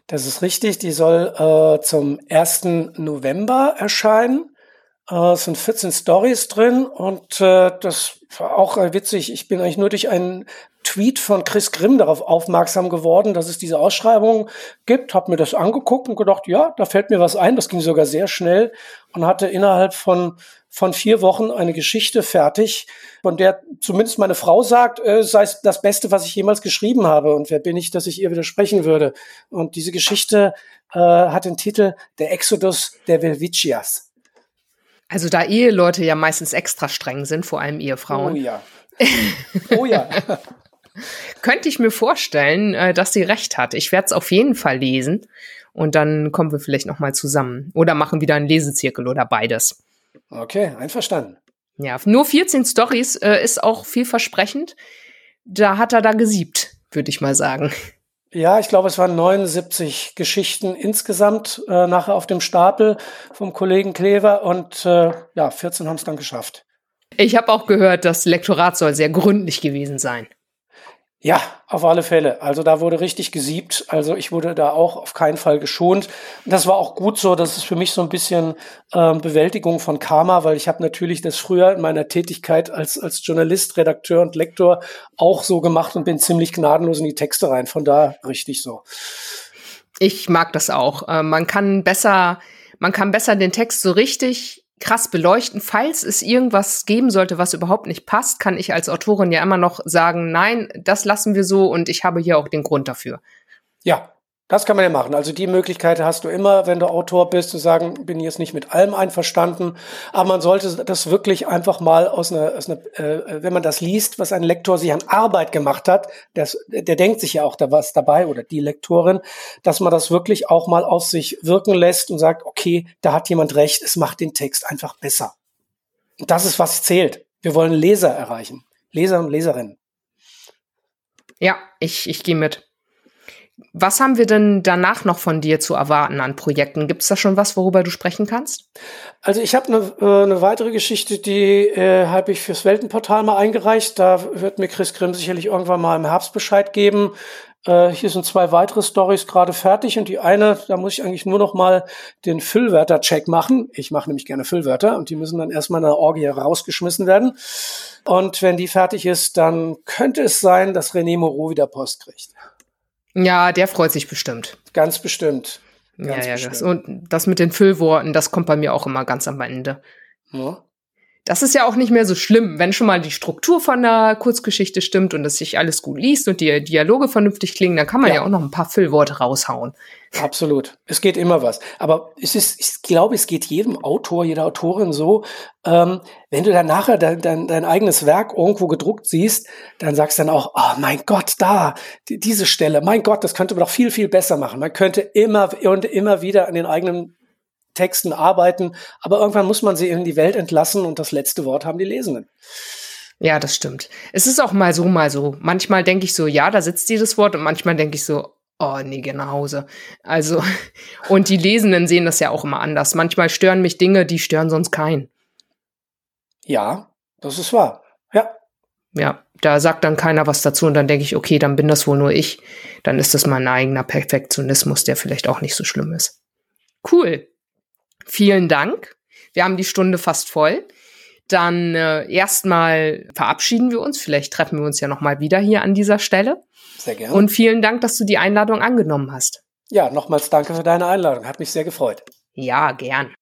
Das ist richtig. Die soll äh, zum 1. November erscheinen. Äh, es sind 14 Stories drin und äh, das war auch witzig. Ich bin eigentlich nur durch einen Tweet von Chris Grimm darauf aufmerksam geworden, dass es diese Ausschreibung gibt, habe mir das angeguckt und gedacht, ja, da fällt mir was ein. Das ging sogar sehr schnell und hatte innerhalb von von vier Wochen eine Geschichte fertig, von der zumindest meine Frau sagt, äh, sei es das Beste, was ich jemals geschrieben habe. Und wer bin ich, dass ich ihr widersprechen würde? Und diese Geschichte äh, hat den Titel Der Exodus der Velvicias. Also da Eheleute ja meistens extra streng sind, vor allem Ehefrauen. Oh ja. Oh ja. Könnte ich mir vorstellen, äh, dass sie recht hat. Ich werde es auf jeden Fall lesen und dann kommen wir vielleicht noch mal zusammen oder machen wieder einen Lesezirkel oder beides. Okay, einverstanden. Ja, nur 14 Stories äh, ist auch vielversprechend. Da hat er da gesiebt, würde ich mal sagen. Ja, ich glaube, es waren 79 Geschichten insgesamt äh, nachher auf dem Stapel vom Kollegen Klever und äh, ja, 14 haben es dann geschafft. Ich habe auch gehört, das Lektorat soll sehr gründlich gewesen sein. Ja, auf alle Fälle. Also da wurde richtig gesiebt. Also ich wurde da auch auf keinen Fall geschont. Das war auch gut so. Das ist für mich so ein bisschen ähm, Bewältigung von Karma, weil ich habe natürlich das früher in meiner Tätigkeit als, als Journalist, Redakteur und Lektor auch so gemacht und bin ziemlich gnadenlos in die Texte rein. Von da richtig so. Ich mag das auch. Äh, man kann besser, man kann besser den Text so richtig krass beleuchten. Falls es irgendwas geben sollte, was überhaupt nicht passt, kann ich als Autorin ja immer noch sagen, nein, das lassen wir so und ich habe hier auch den Grund dafür. Ja, das kann man ja machen. Also die Möglichkeit hast du immer, wenn du Autor bist, zu sagen, bin jetzt nicht mit allem einverstanden. Aber man sollte das wirklich einfach mal aus einer, aus einer äh, wenn man das liest, was ein Lektor sich an Arbeit gemacht hat, das, der denkt sich ja auch da was dabei oder die Lektorin, dass man das wirklich auch mal auf sich wirken lässt und sagt, okay, da hat jemand recht, es macht den Text einfach besser. Und das ist, was zählt. Wir wollen Leser erreichen. Leser und Leserinnen. Ja, ich, ich gehe mit. Was haben wir denn danach noch von dir zu erwarten an Projekten? Gibt es da schon was, worüber du sprechen kannst? Also ich habe eine äh, ne weitere Geschichte, die äh, habe ich fürs Weltenportal mal eingereicht. Da wird mir Chris Grimm sicherlich irgendwann mal im Herbst Bescheid geben. Äh, hier sind zwei weitere Stories gerade fertig und die eine, da muss ich eigentlich nur noch mal den Füllwörter-Check machen. Ich mache nämlich gerne Füllwörter und die müssen dann erstmal in der Orgie rausgeschmissen werden. Und wenn die fertig ist, dann könnte es sein, dass René Moreau wieder Post kriegt. Ja, der freut sich bestimmt. Ganz bestimmt. Ganz ja, ja, bestimmt. Das, und das mit den Füllworten, das kommt bei mir auch immer ganz am Ende. Ja. Das ist ja auch nicht mehr so schlimm, wenn schon mal die Struktur von der Kurzgeschichte stimmt und es sich alles gut liest und die Dialoge vernünftig klingen, dann kann man ja, ja auch noch ein paar Füllworte raushauen. Absolut. Es geht immer was. Aber es ist, ich glaube, es geht jedem Autor, jeder Autorin so, ähm, wenn du dann nachher dein, dein, dein eigenes Werk irgendwo gedruckt siehst, dann sagst du dann auch, oh mein Gott, da, die, diese Stelle, mein Gott, das könnte man doch viel, viel besser machen. Man könnte immer und immer wieder an den eigenen Texten arbeiten, aber irgendwann muss man sie in die Welt entlassen und das letzte Wort haben die Lesenden. Ja, das stimmt. Es ist auch mal so, mal so. Manchmal denke ich so, ja, da sitzt dieses Wort und manchmal denke ich so, oh nee, geh nach Hause. Also, und die Lesenden sehen das ja auch immer anders. Manchmal stören mich Dinge, die stören sonst keinen. Ja, das ist wahr. Ja. Ja, da sagt dann keiner was dazu und dann denke ich, okay, dann bin das wohl nur ich. Dann ist das mein eigener Perfektionismus, der vielleicht auch nicht so schlimm ist. Cool. Vielen Dank. Wir haben die Stunde fast voll. Dann äh, erstmal verabschieden wir uns. Vielleicht treffen wir uns ja noch mal wieder hier an dieser Stelle. Sehr gerne. Und vielen Dank, dass du die Einladung angenommen hast. Ja, nochmals danke für deine Einladung. Hat mich sehr gefreut. Ja, gern.